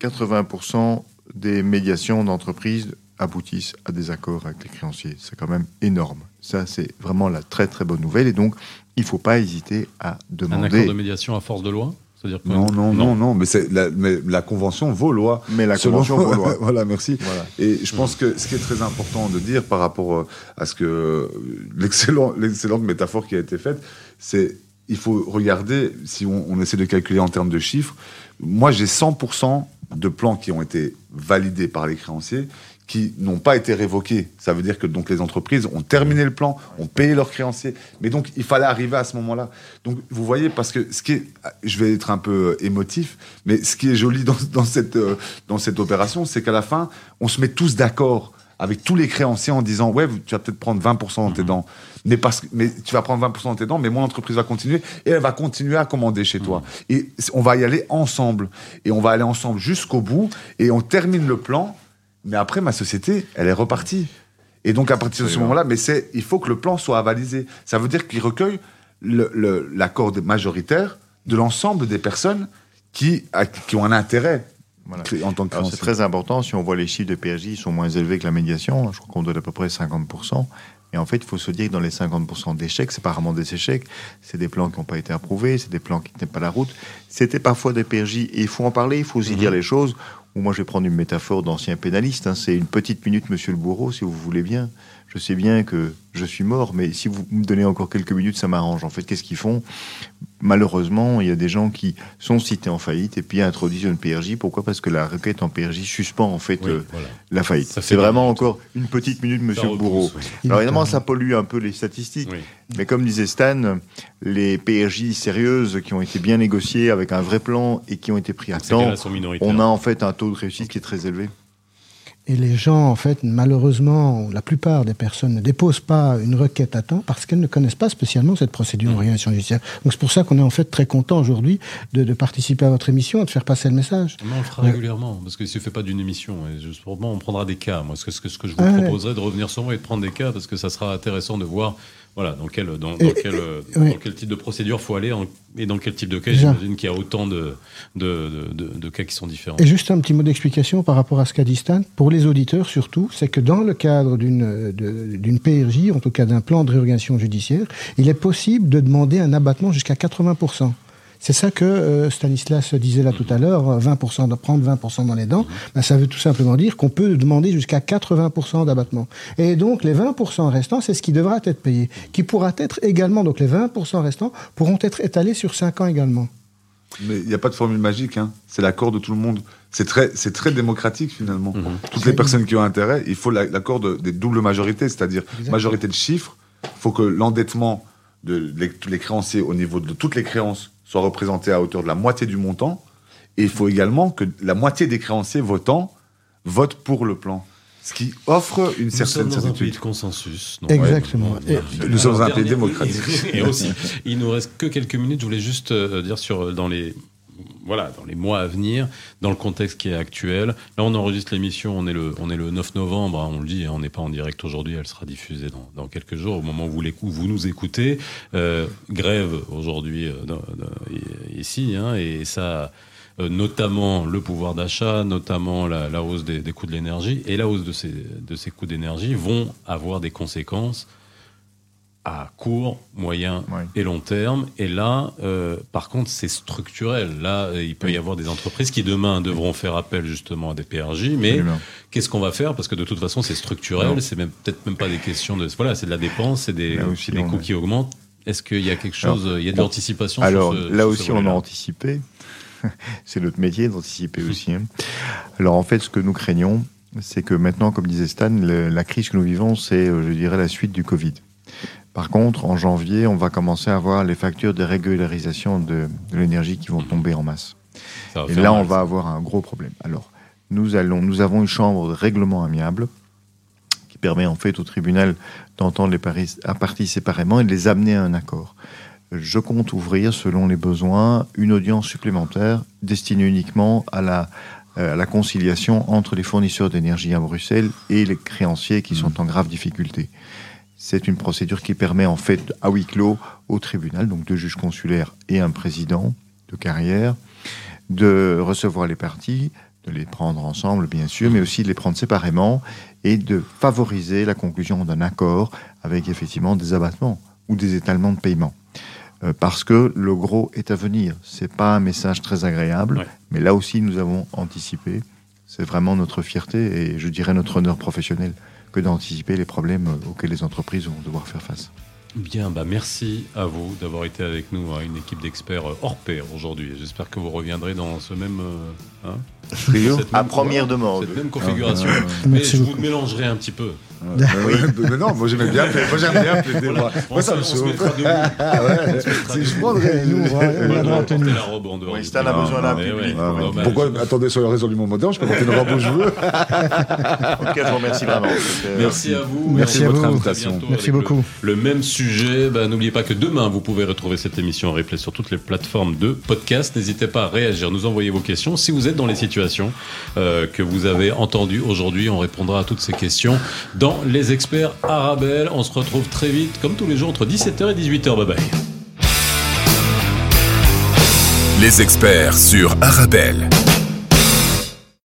80% des médiations d'entreprise aboutissent à des accords avec les créanciers. C'est quand même énorme. Ça, c'est vraiment la très très bonne nouvelle. Et donc, il ne faut pas hésiter à Un demander. accord de médiation à force de loi? C'est-à-dire que- Non, non, non, non, mais, c'est la, mais la convention vaut loi. Mais la Selon- convention vaut loi. *laughs* voilà, merci. Voilà. Et je pense que ce qui est très important de dire par rapport euh, à ce que euh, l'excellent- *laughs* l'excellente métaphore qui a été faite, c'est il faut regarder si on, on essaie de calculer en termes de chiffres. Moi, j'ai 100% de plans qui ont été validés par les créanciers qui n'ont pas été révoqués. Ça veut dire que donc les entreprises ont terminé le plan, ont payé leurs créanciers. Mais donc il fallait arriver à ce moment-là. Donc vous voyez, parce que ce qui est, je vais être un peu euh, émotif, mais ce qui est joli dans, dans cette, euh, dans cette opération, c'est qu'à la fin, on se met tous d'accord avec tous les créanciers en disant ouais tu vas peut-être prendre 20% dans tes dents mais parce mais tu vas prendre 20% dans tes dents mais mon entreprise va continuer et elle va continuer à commander chez toi et c- on va y aller ensemble et on va aller ensemble jusqu'au bout et on termine le plan mais après ma société elle est repartie. Et donc à partir de ce moment-là mais c'est il faut que le plan soit avalisé. Ça veut dire qu'il recueille le- le- l'accord majoritaire de l'ensemble des personnes qui, à- qui ont un intérêt Voilà. en tant que c'est très important, si on voit les chiffres de PRJ, ils sont moins élevés que la médiation, je crois qu'on donne à peu près 50%. Et en fait, il faut se dire que dans les 50% d'échecs, c'est pas vraiment des échecs, c'est des plans qui n'ont pas été approuvés, c'est des plans qui ne tenaient pas la route. C'était parfois des PRJ, et il faut en parler, il faut aussi dire les choses. Ou moi, je vais prendre une métaphore d'ancien pénaliste, hein, c'est une petite minute, monsieur le bourreau, si vous voulez bien. Je sais bien que je suis mort, mais si vous me donnez encore quelques minutes, ça m'arrange. En fait, qu'est-ce qu'ils font? Malheureusement, il y a des gens qui sont cités en faillite et puis introduisent une PRJ. Pourquoi? Parce que la requête en PRJ suspend en fait Oui, euh, voilà. la faillite. C'est vraiment minutes. encore une petite minute, monsieur bourreau. oui. Alors évidemment, ça pollue un peu les statistiques. Oui. Mais comme disait Stan, les PRJ sérieuses qui ont été bien négociées avec un vrai plan et qui ont été pris à temps, on a en fait un taux de réussite qui est très élevé. Et les gens, en fait, malheureusement, la plupart des personnes ne déposent pas une requête à temps parce qu'elles ne connaissent pas spécialement cette procédure en régulation judiciaire. Donc c'est pour ça qu'on est en fait très content aujourd'hui de, de participer à votre émission et de faire passer le message. Mais on le fera régulièrement, parce qu'il ne suffit pas d'une émission. Et justement, on prendra des cas. Moi, ce que, ce que, que je vous Ah ouais. proposerais de revenir sur moi et de prendre des cas, parce que ça sera intéressant de voir voilà, dans, quel, dans, Et- dans quel, euh, ouais. dans quel type de procédure faut aller en- et dans quel type de cas. J'imagine qu'il y a autant de, de, de, de- de cas qui sont différents. Et juste un petit mot d'explication par rapport à ce qu'a dit Stan, pour les auditeurs surtout, c'est que dans le cadre d'une PRJ, en tout cas d'un plan de réorganisation judiciaire, il est possible de demander un abattement jusqu'à 80%. C'est ça que euh, Stanislas disait là tout à l'heure, euh, 20% de prendre 20% dans les dents. Ben, ça veut tout simplement dire qu'on peut demander jusqu'à 80% d'abattement. Et donc les 20% restants, c'est ce qui devra être payé, qui pourra être également, donc les 20% restants pourront être étalés sur 5 ans également. Mais il n'y a pas de formule magique, hein. c'est l'accord de tout le monde. C'est très, c'est très démocratique finalement. Mhm. Toutes les personnes qui ont intérêt, il faut la- l'accord de- des doubles majorités, c'est-à-dire majorité de chiffres. Il faut que l'endettement de les, tous les créanciers au niveau de toutes les créances soit représenté à hauteur de la moitié du montant. Et il faut également que la moitié des créanciers votants votent pour le plan. Ce qui offre une Nous sommes certaine dans un pays certitude. de consensus. donc, Exactement. ouais, Et- Nous sommes un pays démocratique. *laughs* Et aussi, il nous reste que quelques minutes. Je voulais juste euh, dire sur euh, dans les voilà, dans les mois à venir, dans le contexte qui est actuel. Là, on enregistre l'émission, on est le, on est le 9 novembre, hein, on le dit, on n'est pas en direct aujourd'hui, elle sera diffusée dans, dans, quelques jours, au moment où vous, vous nous écoutez. Euh, grève aujourd'hui euh, ici, hein, et ça euh, notamment le pouvoir d'achat, notamment la, la hausse des, des, coûts de l'énergie, et la hausse de ces, de ces coûts d'énergie vont avoir des conséquences à court, moyen Ouais. et long terme. Et là, euh, par contre, c'est structurel. Là, euh, il peut y avoir des entreprises qui demain devront faire appel justement à des PRJ. Mais qu'est-ce qu'on va faire? Parce que de toute façon, c'est structurel. C'est même peut-être même pas des questions de. Voilà, c'est de la dépense, c'est des, aussi, des coûts qui augmentent. Est-ce qu'il y a quelque chose Il y a de on- l'anticipation Alors sur ce- là sur aussi, on a anticipé. *laughs* c'est notre métier d'anticiper aussi. hein. Alors en fait, ce que nous craignons, c'est que maintenant, comme disait Stan, le- la crise que nous vivons, c'est, euh, je dirais, la suite du Covid. Par contre, en janvier, on va commencer à voir les factures de régularisation de, de l'énergie qui vont tomber en masse. Et là, on va avoir un gros problème. Alors, nous, allons, nous avons une chambre de règlement amiable qui permet en fait au tribunal d'entendre les paris- à parties séparément et de les amener à un accord. Je compte ouvrir, selon les besoins, une audience supplémentaire destinée uniquement à la, euh, à la conciliation entre les fournisseurs d'énergie à Bruxelles et les créanciers qui sont en grave difficulté. C'est une procédure qui permet en fait à huis clos au tribunal, donc deux juges consulaires et un président de carrière, de recevoir les parties, de les prendre ensemble bien sûr, mais aussi de les prendre séparément et de favoriser la conclusion d'un accord avec effectivement des abattements ou des étalements de paiement. Euh, parce que le gros est à venir. C'est pas un message très agréable, Ouais. mais là aussi nous avons anticipé. C'est vraiment notre fierté et je dirais notre honneur professionnel que d'anticiper les problèmes auxquels les entreprises vont devoir faire face. Bien, bah merci à vous d'avoir été avec nous, hein, une équipe d'experts euh, hors pair aujourd'hui. J'espère que vous reviendrez dans ce même, euh, hein, cette À même- première demande. cette même configuration. Ah. Mais Merci je beaucoup. vous mélangerai un petit peu. Ouais, *laughs* ouais, mais non, moi j'aimais bien, moi j'aime bien plaider. Moi, moi ça me chauffe. *laughs* Ah je prendrais Nous, on va- on dans la tenue. porter la robe en dehors. Oui, du Stan a besoin d'un public. ouais, Ouais, ouais. dommage. Pourquoi Attendez, soyez résolument moderne, je peux porter une robe où je veux. En tout cas, je vous remercie vraiment. Merci à vous. Merci à très Invitation. Merci le- beaucoup. Le, même sujet. Bah, N'oubliez pas que demain, vous pouvez retrouver cette émission en replay sur toutes les plateformes de podcast. N'hésitez pas à réagir, nous envoyer vos questions. Si vous êtes dans les situations euh, que vous avez entendues aujourd'hui, on répondra à toutes ces questions Les Experts Arabelle. On se retrouve très vite, comme tous les jours, entre 17h et 18h. Bye bye. Les experts sur Arabelle.